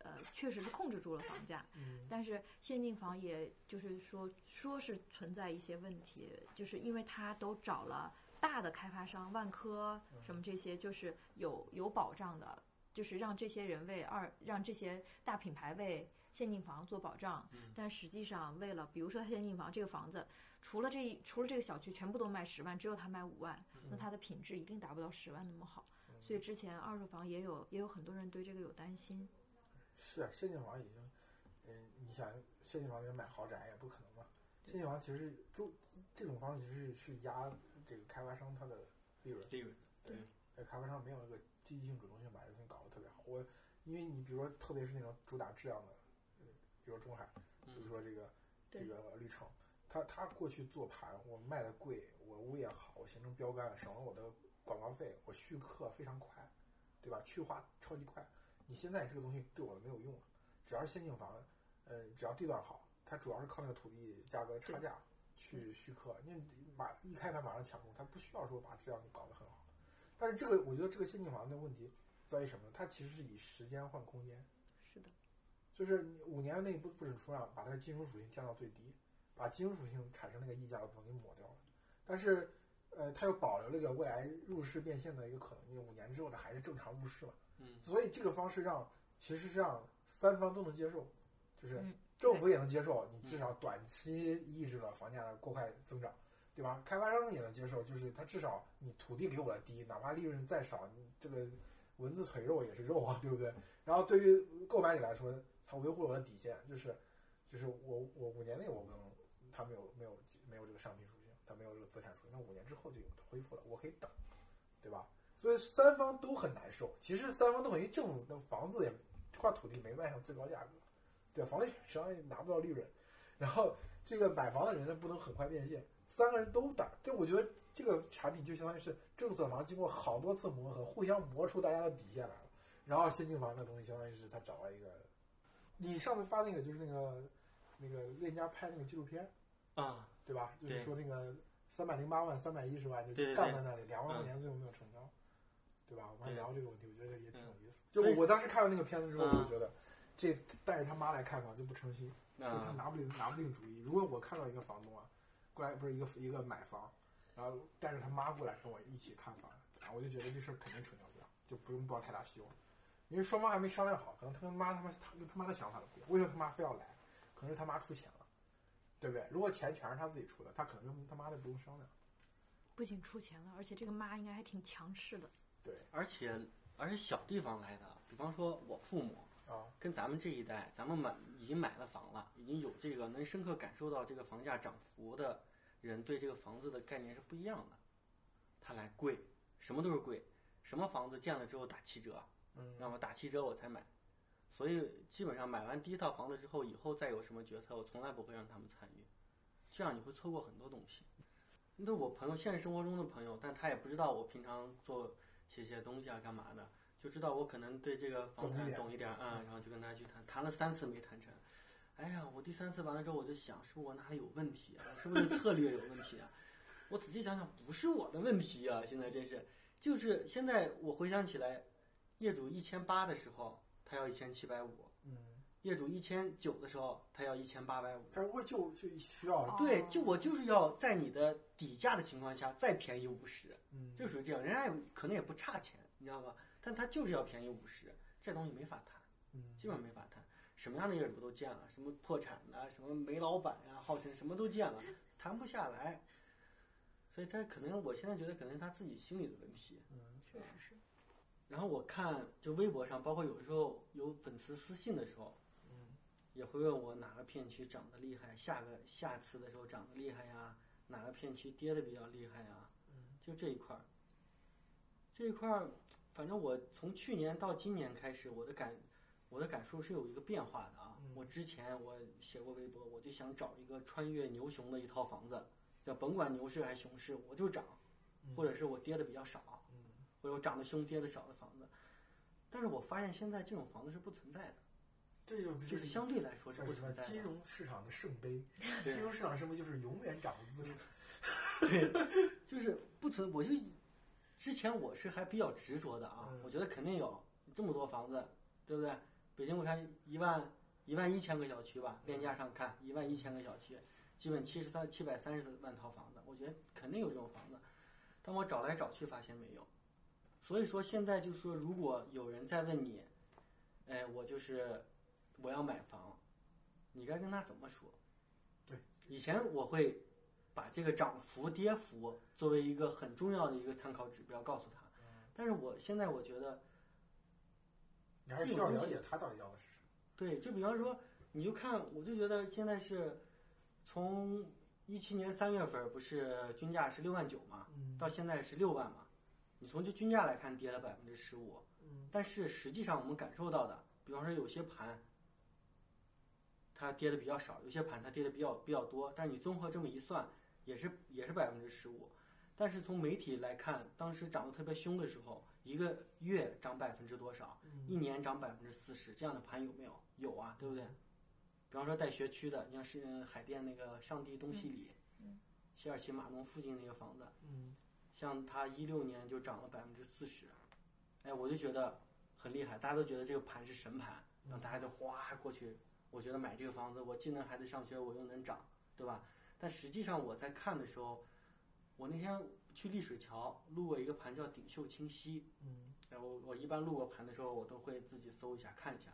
呃，确实是控制住了房价，嗯但是限定房也就是说说是存在一些问题，就是因为它都找了大的开发商，万科什么这些，就是有有保障的，就是让这些人为二让这些大品牌为限定房做保障。嗯但实际上，为了比如说限定房这个房子，除了这一除了这个小区全部都卖十万，只有他卖五万，那它的品质一定达不到十万那么好。所以之前二手房也有也有很多人对这个有担心。是啊，现金房已经，嗯，你想现金房里面买豪宅也不可能嘛。现金房其实住这种方式其实是是压这个开发商他的利润，利润，对，呃，开发商没有那个积极性、主动性把这东西搞得特别好。我因为你比如说，特别是那种主打质量的，呃比如说中海，比如嗯说这个这个绿城，他他过去做盘，我卖的贵，我物业好，我形成标杆，省了我的广告费，我续客非常快，对吧？去化超级快。你现在这个东西对我没有用了，只要是现进房，呃，只要地段好，它主要是靠那个土地价格差价去续客。你马一开盘马上抢攻，它不需要说把质量搞得很好。但是这个我觉得这个现进房的问题在于什么呢？它其实是以时间换空间。是的，就是你五年内不不准出让，把它的金融属性降到最低，把金融属性产生那个溢价的部分给抹掉了。但是，呃，它又保留了一个未来入市变现的一个可能性，五年之后它还是正常入市嘛。嗯所以这个方式让其实是让三方都能接受，就是嗯政府也能接受，你至少短期抑制了房价的过快增长，对吧？开发商也能接受，就是他至少你土地给我的低，哪怕利润再少，你这个蚊子腿肉也是肉啊，对不对？然后对于购买者来说，他维护了我的底线，就是就是我我五年内我不能，他没有没有没有这个商品属性，他没有这个资产属性，那五年之后就有恢复了，我可以等，对吧？所以三方都很难受。其实三方都很，因为政府的房子也这块土地没卖上最高价格，对？房地产商也拿不到利润，然后这个买房的人呢不能很快变现，三个人都打。就我觉得这个产品就相当于是政策房经过好多次磨合，互相磨出大家的底线来了。然后现金房这东西相当于是他找了一个，你上次发那个就是那个那个链家拍那个纪录片，啊，对吧？就是说那个三百零八万、三百一十万就对对对杠在那里，两万块嗯钱最后没有成交，对吧？我们还聊这个问题，我觉得也挺有嗯意思。就我我当时看到那个片子之后，我嗯就觉得这带着他妈来看房就不诚心，就他啊，拿不定拿不定主意。如果我看到一个房东啊，过来不是一个一个买房，然后带着他妈过来跟我一起看房，啊，我就觉得这事儿肯定成交不了，就不用抱太大希望，因为双方还没商量好，可能他跟妈他妈他跟他妈的想法都不一样，为什么他妈非要来？可能是他妈出钱了，对不对？如果钱全是他自己出的，他可能跟他妈的不用商量。不仅出钱了，而且这个妈应该还挺强势的。对而且而且小地方来的，比方说我父母啊，跟咱们这一代，咱们买已经买了房了，已经有这个能深刻感受到这个房价涨幅的人对这个房子的概念是不一样的。他来贵，什么都是贵，什么房子建了之后打七折，嗯那么？打七折我才买。所以基本上买完第一套房子之后，以后再有什么决策，我从来不会让他们参与，这样你会错过很多东西。那我朋友现实生活中的朋友，但他也不知道我平常做写些东西啊，干嘛的，就知道我可能对这个房产懂一点啊、嗯，然后就跟他去谈，谈了三次没谈成。哎呀，我第三次完了之后，我就想，是不是我哪里有问题啊？是不是策略有问题啊？我仔细想想，不是我的问题啊！现在真是，就是现在我回想起来，业主一千八的时候，他要一千七百五；嗯，业主一千九的时候，他要一千八百五。他如果就就需要，对，就我就是要在你的底价的情况下再便宜五十，嗯，就属于这样。人家也可能也不差钱，你知道吧？但他就是要便宜五十，这东西没法谈，嗯基本上没法谈。什么样的业主都见了，什么破产的，什么煤老板呀、号称什么都见了，谈不下来。所以他可能，我现在觉得可能是他自己心里的问题。嗯，确实是。然后我看就微博上，包括有时候有粉丝私信的时候，嗯，也会问我哪个片区涨得厉害，下个下次的时候涨得厉害呀，哪个片区跌得比较厉害呀，就这一块儿。这一块儿，反正我从去年到今年开始，我的感我的感受是有一个变化的啊。我之前我写过微博，我就想找一个穿越牛熊的一套房子，叫甭管牛市还是熊市，我就涨，或者是我跌的比较少，或者我涨得凶跌得少的房子。但是我发现现在这种房子是不存在的，这就就是相对来说是不存在的。金融市场的圣杯，金融市场圣杯就是永远涨的资产。对，就是不存，我就之前我是还比较执着的啊，嗯我觉得肯定有这么多房子，对不对？北京我看一万一万一千个小区吧，链家上看一万一千个小区，基本七十三七百三十万套房子，我觉得肯定有这种房子，但我找来找去发现没有，所以说现在就是说，如果有人再问你，哎，我就是我要买房，你该跟他怎么说？对，以前我会把这个涨幅、跌幅作为一个很重要的一个参考指标告诉他，但是我现在我觉得，你还是需要了解他到底要的是什么。对，就比方说，你就看，我就觉得现在是从一七年三月份不是均价是六万九嘛，到现在是六万嘛，你从这均价来看跌了百分之十五，但是实际上我们感受到的，比方说有些盘。它跌的比较少，有些盘它跌的比较比较多，但是你综合这么一算，也是也是百分之十五。但是从媒体来看，当时涨得特别凶的时候，一个月涨百分之多少，一年涨百分之四十，这样的盘有没有？有啊，对不对？比方说带学区的，你像是海淀那个上地东西里，西二旗码农附近那个房子，嗯，像它一六年就涨了百分之四十，哎，我就觉得很厉害，大家都觉得这个盘是神盘，让大家都哗过去。我觉得买这个房子，我既能孩子上学，我又能涨，对吧？但实际上我在看的时候，我那天去丽水桥路过一个盘叫鼎秀清溪，嗯，然后我一般路过盘的时候，我都会自己搜一下看一下。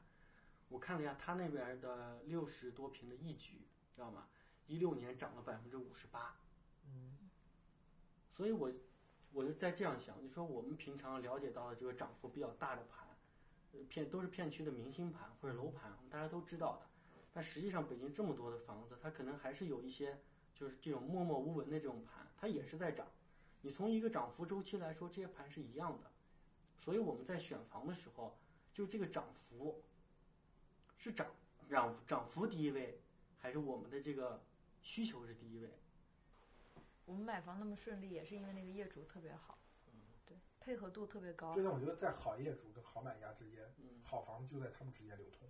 我看了一下他那边的六十多平的一居，知道吗？一六年涨了百分之五十八，嗯，所以我我就在这样想，就说我们平常了解到的这个涨幅比较大的盘。呃片都是片区的明星盘或者楼盘，大家都知道的。但实际上，北京这么多的房子，它可能还是有一些就是这种默默无闻的这种盘，它也是在涨。你从一个涨幅周期来说，这些盘是一样的。所以我们在选房的时候，就这个涨幅是涨涨涨幅第一位，还是我们的这个需求是第一位？我们买房那么顺利，也是因为那个业主特别好，对，配合度特别高就像我觉得在好业主跟好买家之间，嗯，好房子就在他们之间流通，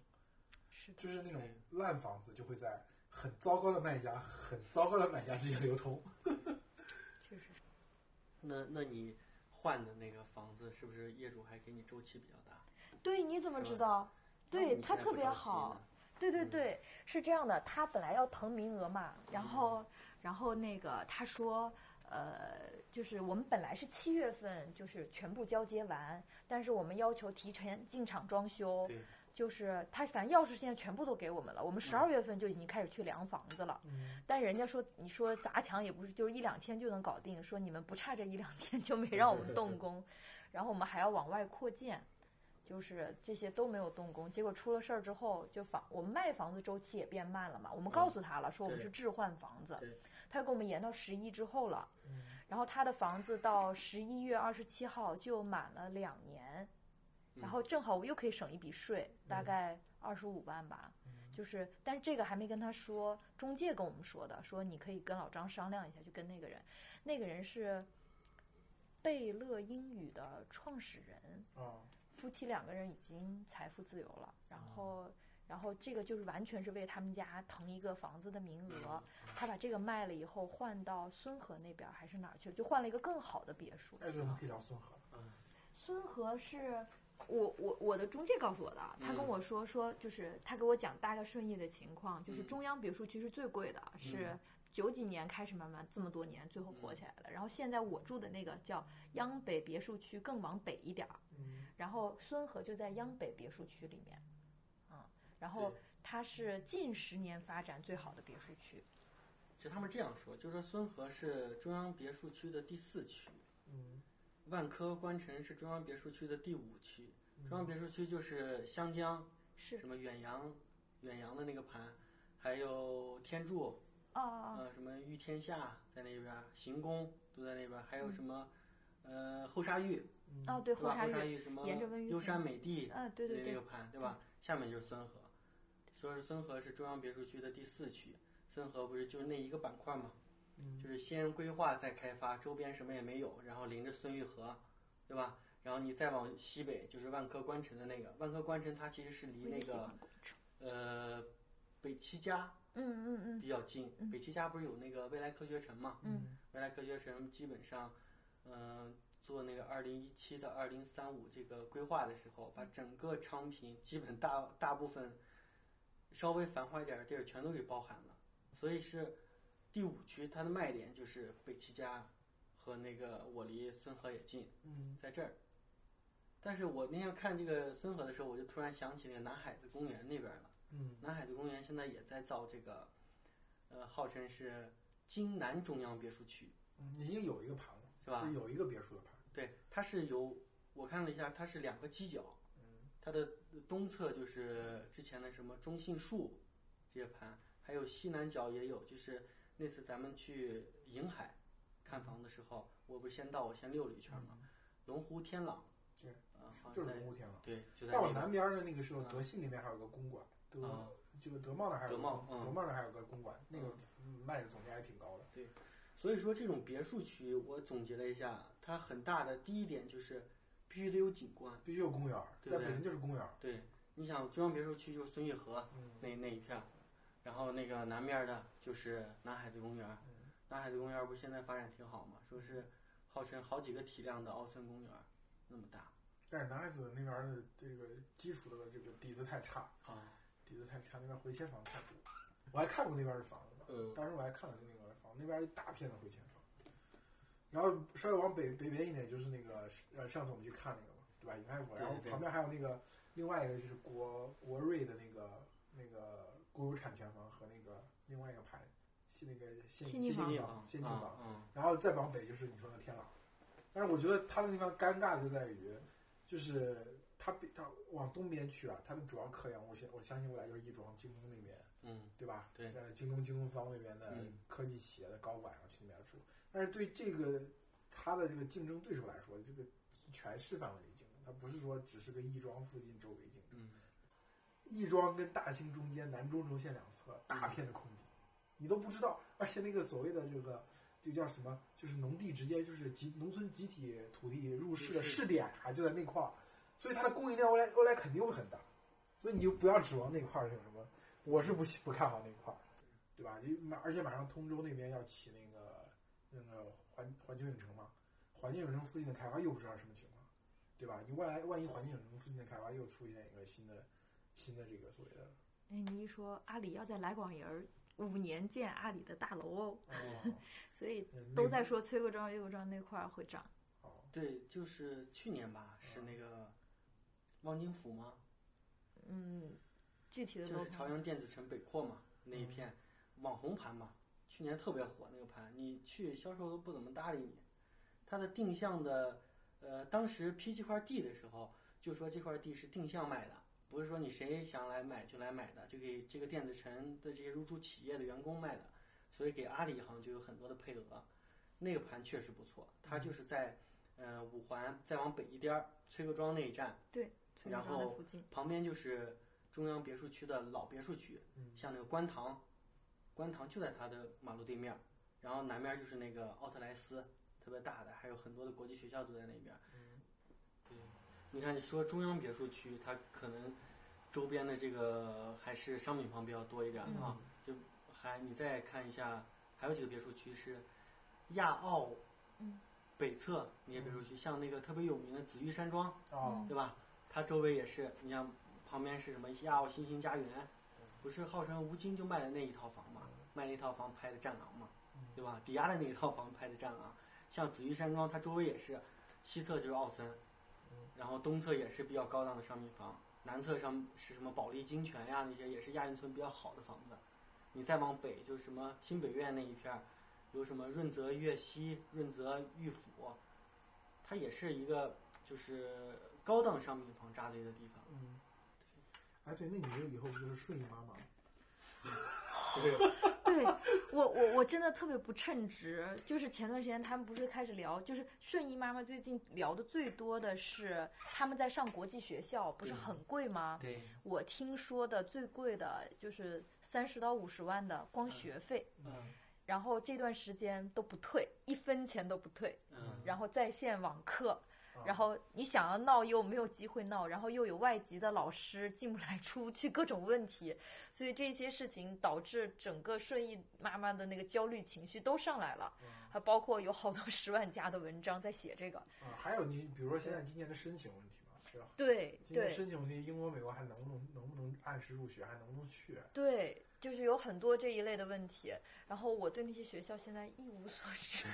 是的，就是那种烂房子就会在很糟糕的卖家、很糟糕的买家之间流通。确实是。那那你换的那个房子是不是业主还给你周期比较大？对，你怎么知道？对他特别好呢。对对对，是这样的，他本来要腾名额嘛，然后然后那个他说，呃，就是我们本来是七月份就是全部交接完，但是我们要求提前进场装修对，就是他反正钥匙现在全部都给我们了，我们十二月份就已经开始去量房子了，嗯，但人家说你说砸墙也不是就是一两天就能搞定，说你们不差这一两天就没让我们动工，然后我们还要往外扩建。就是这些都没有动工，结果出了事儿之后，就房我们卖房子周期也变慢了嘛。我们告诉他了，说我们是置换房子对，他给我们延到十一之后了。嗯。然后他的房子到十一月二十七号就满了两年，然后正好我又可以省一笔税，大概二十五万吧。就是，但是这个还没跟他说，中介跟我们说的，说你可以跟老张商量一下，就跟那个人，那个人是贝乐英语的创始人，啊，夫妻两个人已经财富自由了，然后，然后这个就是完全是为他们家腾一个房子的名额。他把这个卖了以后，换到孙河那边还是哪儿去了？就换了一个更好的别墅。哎，对，我们可以聊孙河。嗯孙河是我我我的中介告诉我的，他跟我说说就是他给我讲大概顺义的情况，就是中央别墅区是最贵的，是九几年开始慢慢这么多年最后火起来的。然后现在我住的那个叫央北别墅区，更往北一点儿，嗯然后孙河就在央北别墅区里面，嗯，然后它是近十年发展最好的别墅区。其实他们这样说，就是说孙河是中央别墅区的第四区，嗯万科观城是中央别墅区的第五区。中央别墅区就是湘江，是什么远洋，远洋的那个盘，还有天柱，啊，呃，什么御天下在那边儿，行宫都在那边儿，还有什么，呃，后沙峪，哦，对，对吧？后沙峪，什么沿着温榆优山美地，嗯，对对对那那个，盘，对吧？下面就是孙河，说是孙河是中央别墅区的第四区，孙河不是就是那一个板块嘛，嗯就是先规划再开发，周边什么也没有，然后临着孙玉河，对吧？然后你再往西北就是万科官城的那个，万科官城它其实是离那个呃北七家嗯嗯嗯比较近，北七家不是有那个未来科学城嘛？嗯未来科学城基本上，嗯、做那个二零一七到二零三五这个规划的时候，把整个昌平基本大大部分稍微繁华一点的地儿全都给包含了，所以是第五区它的卖点就是北七家和那个我离孙河也近，嗯在这儿。但是我那天看这个孙河的时候，我就突然想起那个南海子公园那边了。嗯南海子公园现在也在造这个，呃，号称是京南中央别墅区，嗯，已经有一个盘了，是吧就？有一个别墅的盘。对，它是由我看了一下，它是两个犄角，嗯它的东侧就是之前的什么中信树这些盘，还有西南角也有，就是那次咱们去瀛海看房的时候，我不是先到，我先溜了一圈嘛，龙湖天朗，对，啊，就是龙湖天朗。对，就在再往南边的那个时候，啊德信那边还有个公馆，德啊这个德茂那还有个德茂嗯德茂那还有个公馆，那个嗯卖的总价也挺高的。对所以说，这种别墅区，我总结了一下，它很大的第一点就是必须得有景观。必须有公园儿，对在北京就是公园儿。对，你想中央别墅区就是孙玉河嗯那那一片儿，然后那个南面的就是南海子公园南海子公园儿不是现在发展挺好嘛？说是号称好几个体量的奥森公园儿，那么大但是南海子那边儿的这个基础的这个底子太差，啊。底子太差，那边回迁房太多。我还看过那边的房子，呃，当时我还看了那个房，那边一大片的回迁房。然后稍微往北北边一点就是那个呃，上次我们去看那个嘛，对吧？永泰府，然后旁边还有那个另外一个就是国国瑞的那个那个国有产权房和那个另外一个牌，是那个现先进房新房房，先进房。啊，然后再往北就是你说的天朗，但是我觉得它的地方尴尬就在于，就是它比它往东边去啊，它的主要客源，我相我相信未来就是亦庄、京东那边，嗯对吧？对。呃，京东、京东方那边的嗯。科技企业的高管要去那边住，但是对这个他的这个竞争对手来说，这个全市范围内竞争，它不是说只是个亦庄附近周围竞争。嗯。亦庄跟大兴中间南中轴线两侧大片的空地，你都不知道，而且那个所谓的这个就叫什么，就是农地直接就是集农村集体土地入市的试点啊就在那块儿，所以它的供应量未来未来肯定会很大，所以你就不要指望那块儿有什么，我是不不看好那块儿。对吧？你马而且马上通州那边要起那个那个环环球影城嘛，环球影城附近的开发又不知道什么情况，对吧？你万来万一环球影城附近的开发又出现一个新的新的这个所谓的哎，你一说阿里要在来广营儿五年建阿里的大楼哦，哦，所以嗯都在说崔各庄、岳各庄那块儿会涨。哦，对，就是去年吧，是那个望京府吗？嗯，具体的就是朝阳电子城北扩嘛，那一片网红盘嘛，去年特别火那个盘，你去销售都不怎么搭理你。它的定向的，呃，当时批这块地的时候，就说这块地是定向卖的，不是说你谁想来买就来买的，就给这个电子城的这些入驻企业的员工卖的，所以给阿里好像就有很多的配额。那个盘确实不错，它就是在，呃，五环再往北一点儿，崔各庄那一站。对，然后。旁边就是中央别墅区的老别墅区，嗯像那个观塘，观塘就在它的马路对面儿，然后南面就是那个奥特莱斯，特别大的，还有很多的国际学校都在那边儿。嗯对，你看你说中央别墅区，它可能周边的这个还是商品房比较多一点儿啊，就还你再看一下，还有几个别墅区是亚奥，嗯，北侧那些别墅区，像那个特别有名的紫玉山庄，哦，对吧？它周围也是，你像旁边是什么亚奥新兴家园，不是号称吴京就卖了那一套房嘛，卖那一套房拍的《战狼》嘛，对吧？抵押的那一套房拍的《战狼》，像紫玉山庄，它周围也是，西侧就是奥森，然后东侧也是比较高档的商品房，南侧上是什么保利金泉呀，那些也是亚运村比较好的房子。你再往北就是什么新北苑那一片儿，有什么润泽悦西、润泽御府，它也是一个就是高档商品房扎堆的地方。嗯，哎，对，那你这以后不就是顺义妈妈？对，对我我我真的特别不称职，就是前段时间他们不是开始聊，就是顺义妈妈最近聊的最多的是他们在上国际学校，不是很贵吗？对，我听说的最贵的就是三十到五十万的光学费，嗯。然后这段时间都不退，一分钱都不退，嗯，然后在线网课，啊然后你想要闹又没有机会闹，然后又有外籍的老师进不来出去，各种问题，所以这些事情导致整个顺义妈妈的那个焦虑情绪都上来了，还包括有好多十万加的文章在写这个。啊，还有你比如说现在今年的申请问题嘛，对吧？对对申请问题，英国、美国还能不能能不能按时入学，还能不能去？对，就是有很多这一类的问题，然后我对那些学校现在一无所知，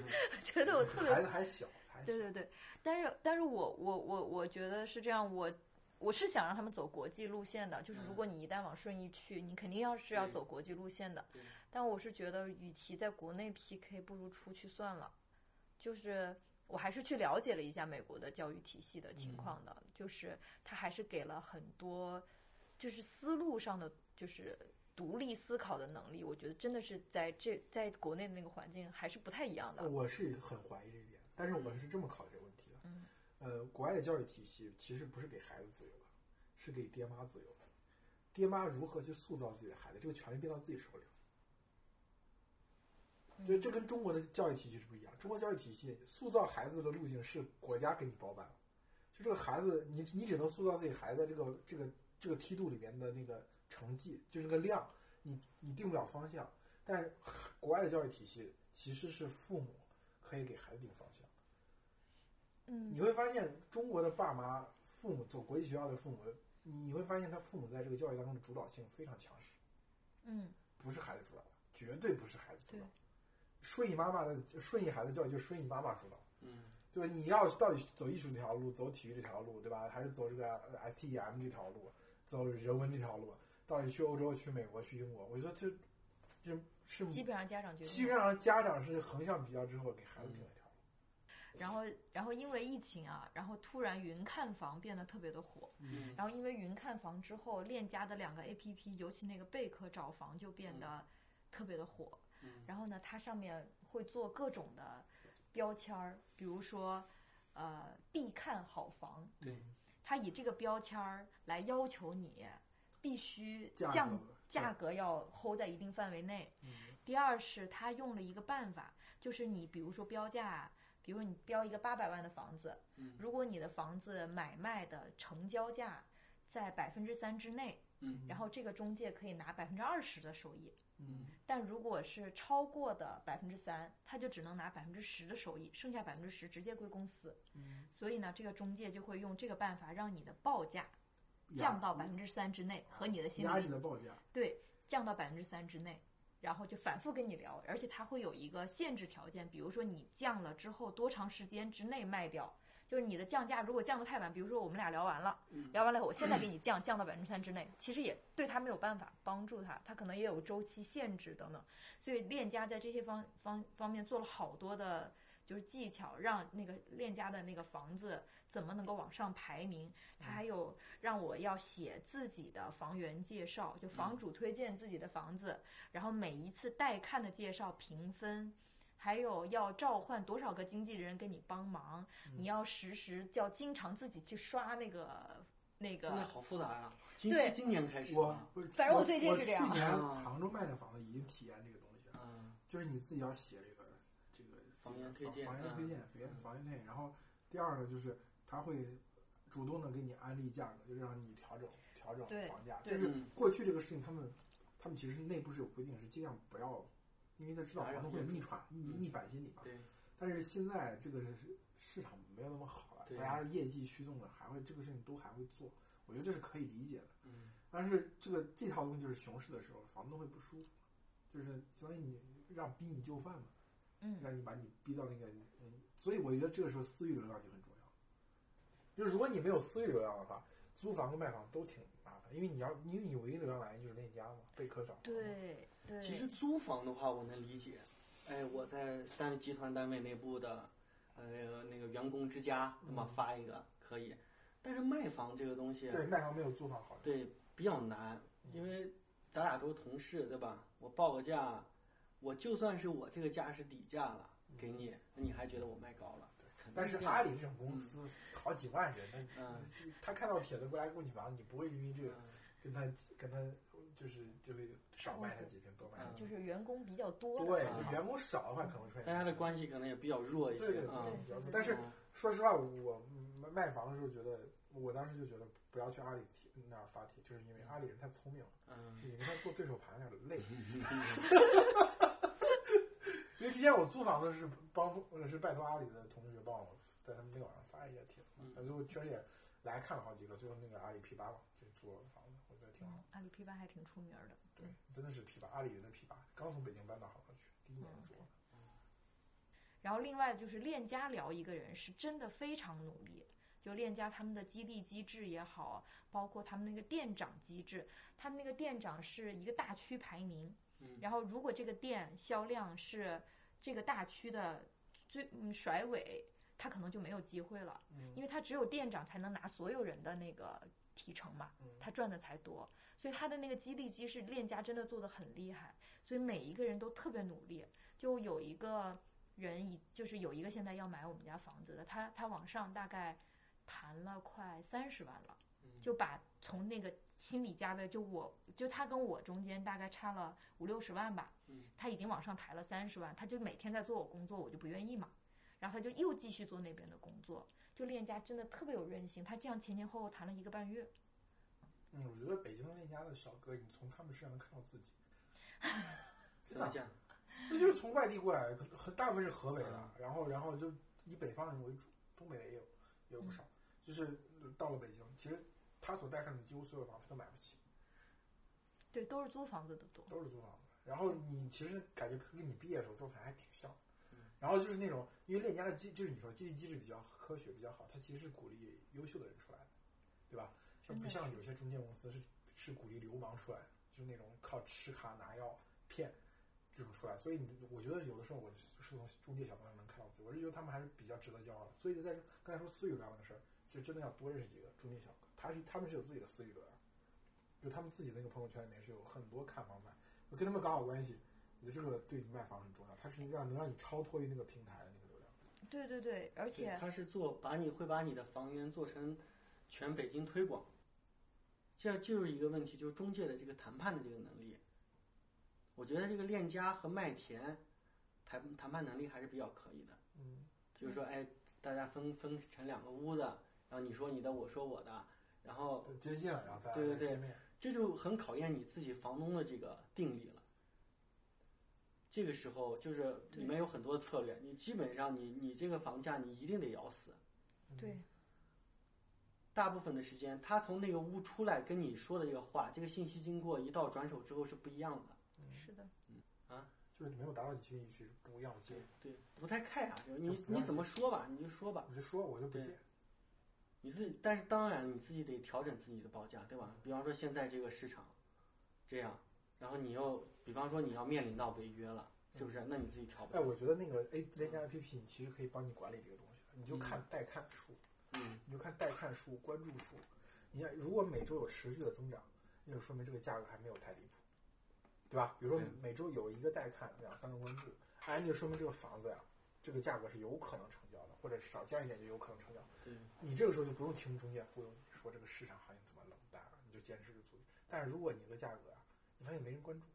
觉得我特别孩子还小，还小对对对，但是但是我我我我觉得是这样，我我是想让他们走国际路线的，就是如果你一旦往顺义去，你肯定要是要走国际路线的。但我是觉得，与其在国内 PK，不如出去算了。就是我还是去了解了一下美国的教育体系的情况的，就是他还是给了很多，就是思路上的，就是独立思考的能力。我觉得真的是在这在国内的那个环境还是不太一样的。我是很怀疑这一点，但是我是这么考虑这个问题的。嗯，呃，国外的教育体系其实不是给孩子自由的，是给爹妈自由的。爹妈如何去塑造自己的孩子，这个权利变到自己手里了。所以这跟中国的教育体系是不一样。中国教育体系塑造孩子的路径是国家给你包办了，就这个孩子，你你只能塑造自己孩子这个这个这个梯度里面的那个成绩，就是那个量，你你定不了方向。但是国外的教育体系其实是父母可以给孩子定方向。嗯你会发现中国的爸妈、父母走国际学校的父母，你你会发现他父母在这个教育当中的主导性非常强势，嗯，不是孩子主导的，绝对不是孩子主导对。顺义妈妈的顺义孩子教育就是顺义妈妈主导，嗯，对吧？你要到底走艺术这条路，走体育这条路，对吧？还是走这个 STEM 这条路，走人文这条路？到底去欧洲、去美国、去英国？我觉得这这是基本上家长决定。基本上家长是横向比较之后给孩子定了一条路。然后，然后因为疫情啊，然后突然云看房变得特别的火。嗯然后因为云看房之后，链家的两个 A P P，尤其那个贝壳找房就变得特别的火。嗯然后呢，它上面会做各种的标签儿，比如说，呃，必看好房，对，它以这个标签儿来要求你必须降价格要 hold 在一定范围内。嗯。第二是它用了一个办法，就是你比如说标价，比如说你标一个八百万的房子，嗯。如果你的房子买卖的成交价在百分之三之内，嗯。然后这个中介可以拿百分之二十的收益。嗯但如果是超过的百分之三，他就只能拿百分之十的收益，剩下百分之十直接归公司。嗯，所以呢，这个中介就会用这个办法让你的报价降到百分之三之内，和你的心压理你的报价。对降到百分之三之内，然后就反复跟你聊，而且他会有一个限制条件，比如说你降了之后多长时间之内卖掉。就是你的降价如果降得太晚，比如说我们俩聊完了，嗯聊完了以后，我现在给你降降到百分之三之内，其实也对他没有办法帮助他，他可能也有周期限制等等，所以链家在这些方方方面做了好多的，就是技巧，让那个链家的那个房子怎么能够往上排名。他还有让我要写自己的房源介绍，就房主推荐自己的房子，然后每一次带看的介绍评分。还有要召唤多少个经纪人给你帮忙，你要实时要经常自己去刷那个那个现在好复杂呀。今对今年开始我？不是反正我最近是这样去年啊杭州卖的房子已经体验这个东西了，嗯就是你自己要写这个这个房源推荐房源推荐，房源房源推荐。然后第二个，就是他会主动的给你安利价格，就是让你调整调整房价。就是嗯过去这个事情，他们他们其实内部是有规定，是尽量不要，因为他知道房东会有逆转逆反心理嘛。对，但是现在这个市市场没有那么好了，大家业绩驱动的，还会这个事情都还会做，我觉得这是可以理解的。嗯但是这个这套东西就是熊市的时候，房东会不舒服，就是相当于你让逼你就范嘛，嗯让你把你逼到那个，嗯，所以我觉得这个时候私域流量就很重要。就是如果你没有私域流量的话，租房跟卖房都挺因为你要因为你唯一流量来源就是链家嘛，贝壳找。对对，其实租房的话，我能理解。哎，我在单位集团单位内部的，呃，那个员工之家，那么嗯发一个可以。但是卖房这个东西，对卖房没有租房好。对比较难，因为咱俩都是同事，对吧？我报个价，我就算是我这个价是底价了，给你，那你还觉得我卖高了？但是阿里这种公司好几万人，那嗯他看到帖子过来供你房，你不会因为这个嗯跟他跟他就是就会少卖他几瓶，多卖他嗯几瓶。就是员工比较多对，员工少的话可能会出现。大家的关系可能也比较弱一些啊。对对对但是嗯说实话，我卖卖房的时候觉得，我当时就觉得不要去阿里帖那儿发帖，就是因为阿里人太聪明了，嗯你跟他做对手盘有点累。因为之前我租房子是帮是拜托阿里的同学帮我在他们那个网上发一些帖子最后确实也来看了好几个，最后那个阿里 P 八嘛，就租了房子，我觉得挺好嗯。阿里 P 八还挺出名的。对，真的是 P 八，阿里云的 P 八，刚从北京搬到杭州去，第一年嗯租。然后另外就是链家聊一个人是真的非常努力，就链家他们的激励机制也好，包括他们那个店长机制，他们那个店长是一个大区排名，嗯。然后如果这个店销量是这个大区的最嗯甩尾，他可能就没有机会了，嗯。因为他只有店长才能拿所有人的那个提成嘛，嗯。他赚的才多，所以他的那个激励机制链家真的做的很厉害，所以每一个人都特别努力。就有一个人以就是有一个现在要买我们家房子的，他他往上大概谈了快三十万了，嗯。就把从那个心理价位，就我就他跟我中间大概差了五六十万吧嗯，他已经往上抬了三十万，他就每天在做我工作，我就不愿意嘛，然后他就又继续做那边的工作，就链家真的特别有韧性，他这样前前后后谈了一个半月。嗯，我觉得北京的那家的小哥，你从他们身上能看到自己。怎么讲？那就是从外地过来大部分是河北的嗯，然后然后就以北方人为主，东北的也有，也有不少。就是到了北京，其实他所带看的几乎所有房子都买不起，对，都是租房子的多。都是租房子。然后你其实感觉跟你毕业的时候状态还挺像嗯。然后就是那种，因为链家的机，就是你说激励机制比较科学，比较好，它其实是鼓励优秀的人出来的，对吧？它不像有些中介公司是是鼓励流氓出来，就是那种靠吃卡拿药骗这种出来。所以你我觉得有的时候我是从中介小朋友能看到自己，我是觉得他们还是比较值得骄傲的。所以在刚才说私域流量的事儿，其实真的要多认识几个中介小哥，他是他们是有自己的私域流量，就他们自己那个朋友圈里面是有很多看房卖，我跟他们搞好关系，我觉得这个对你卖房很重要，它是让能让你超脱于那个平台的那个流量。对对对，而且他是做把你会把你的房源做成全北京推广，这就是一个问题，就是中介的这个谈判的这个能力。我觉得这个链家和麦田谈谈判能力还是比较可以的。嗯，就是说，哎，大家分分成两个屋子，然后你说你的，我说我的，然然后接近了，然后再对对对见面。这就很考验你自己房东的这个定力了。这个时候就是里面有很多策略，你基本上你你这个房价你一定得咬死。对，大部分的时间，他从那个屋出来跟你说的这个话，这个信息经过一到转手之后是不一样的。是的，嗯啊就是你没有达到你经济需求，跟我要接，对，不太看啊、就是你你怎么说吧，你就说吧，你就说我就不接。你自己，但是当然你自己得调整自己的报价，对吧？比方说现在这个市场这样，然后你又，比方说你要面临到违约了，是不是？那你自己调哎，我觉得那个 A 链家 APP 你其实可以帮你管理这个东西，你就看待看数，嗯你就看待看数、关注数。你看，如果每周有持续的增长，那就说明这个价格还没有太离谱，对吧？比如说每周有一个待看，两三个关注，哎，那就说明这个房子呀，这个价格是有可能成交的，或者少降一点就有可能成交。对，你这个时候就不用听中介忽悠你说这个市场行情怎么冷淡了，你就坚持住足。但是如果你的价格啊，你发现没人关注，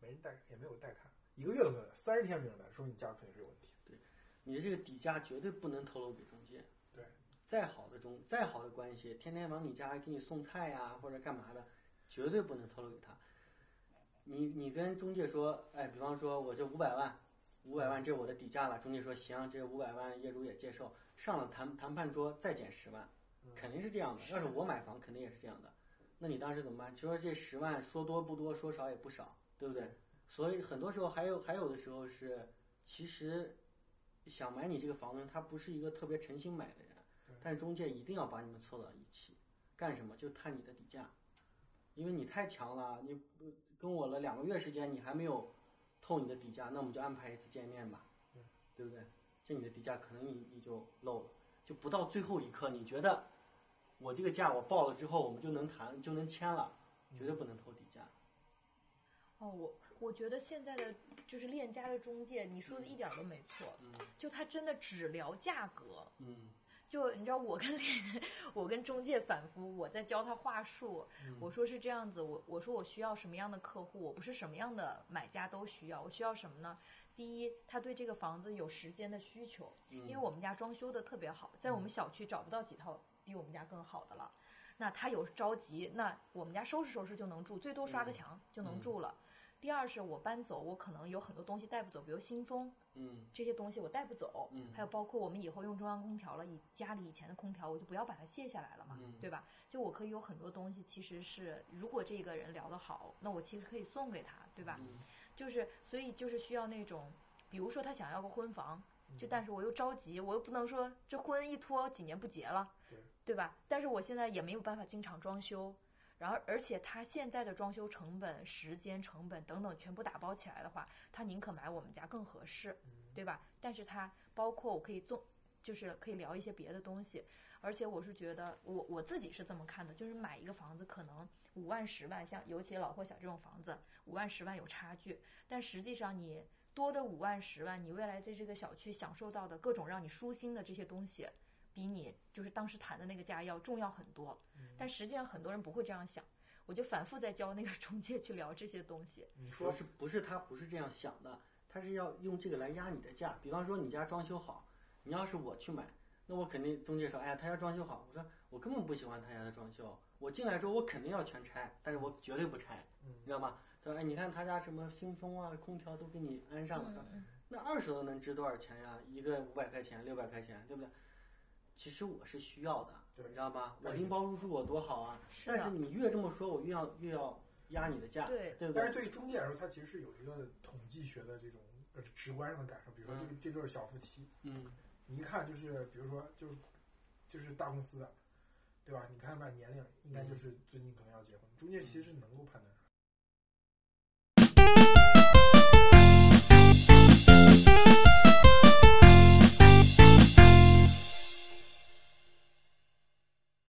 没人带，也没有带看，一个月都没有带，三十天没有带，说明你价格肯定是有问题。对你的这个底价绝对不能透露给中介。对，再好的中，再好的关系，天天往你家给你送菜呀、或者干嘛的，绝对不能透露给他。你你跟中介说，哎，比方说我这五百万，五百万这是我的底价了，中介说行，这五百万业主也接受，上了谈谈判桌再减十万，肯定是这样的。要是我买房，肯定也是这样的。那你当时怎么办？就说这十万说多不多，说少也不少，对不对？所以很多时候还有还有的时候是，其实想买你这个房子，他不是一个特别诚心买的人，但是中介一定要把你们凑到一起，干什么？就探你的底价，因为你太强了，你不跟我了两个月时间，你还没有透你的底价，那我们就安排一次见面吧，对不对？这你的底价可能你你就漏了，就不到最后一刻，你觉得我这个价我报了之后，我们就能谈就能签了，绝对不能透底价。哦，我我觉得现在的就是链家的中介，你说的一点儿都没错，就他真的只聊价格。嗯就你知道，我跟链，我跟中介反复，我在教他话术。我说是这样子，我我说我需要什么样的客户，我不是什么样的买家都需要，我需要什么呢？第一，他对这个房子有时间的需求，因为我们家装修的特别好，在我们小区找不到几套比我们家更好的了。那他有着急，那我们家收拾收拾就能住，最多刷个墙就能住了。第二是我搬走，我可能有很多东西带不走，比如新风嗯这些东西我带不走，嗯还有包括我们以后用中央空调了，以家里以前的空调我就不要把它卸下来了嘛，嗯对吧？就我可以有很多东西，其实是如果这个人聊得好，那我其实可以送给他，对吧？嗯就是所以就是需要那种，比如说他想要个婚房，嗯就但是我又着急，我又不能说这婚一拖几年不结了，对对吧？但是我现在也没有办法经常装修，然后而且他现在的装修成本、时间成本等等全部打包起来的话，他宁可买我们家更合适，对吧？但是他包括我可以做，就是可以聊一些别的东西，而且我是觉得我我自己是这么看的，就是买一个房子可能五万、十万，像尤其老破小这种房子，五万、十万有差距，但实际上你多的五万、十万，你未来在这个小区享受到的各种让你舒心的这些东西，比你就是当时谈的那个价要重要很多。但实际上很多人不会这样想，我就反复在教那个中介去聊这些东西。你说是不是他不是这样想的，他是要用这个来压你的价。比方说你家装修好，你要是我去买，那我肯定中介说，哎呀他家装修好，我说我根本不喜欢他家的装修，我进来之后我肯定要全拆，但是我绝对不拆，嗯你知道吗？对吧？哎，你看他家什么新风啊、空调都给你安上了，那二手的能值多少钱呀？一个五百块钱、六百块钱，对不对？其实我是需要的，对你知道吗？我拎包入住我多好啊！是但是你越这么说，我越要越要压你的价，对对不对？但是对于中介来说，它其实是有一个统计学的这种呃直观上的感受。比如说这个这对儿小夫妻，嗯你一看就是，比如说就是就是大公司的，对吧？你看看年龄，应该就是最近可能要结婚。中介其实是能够判断出来。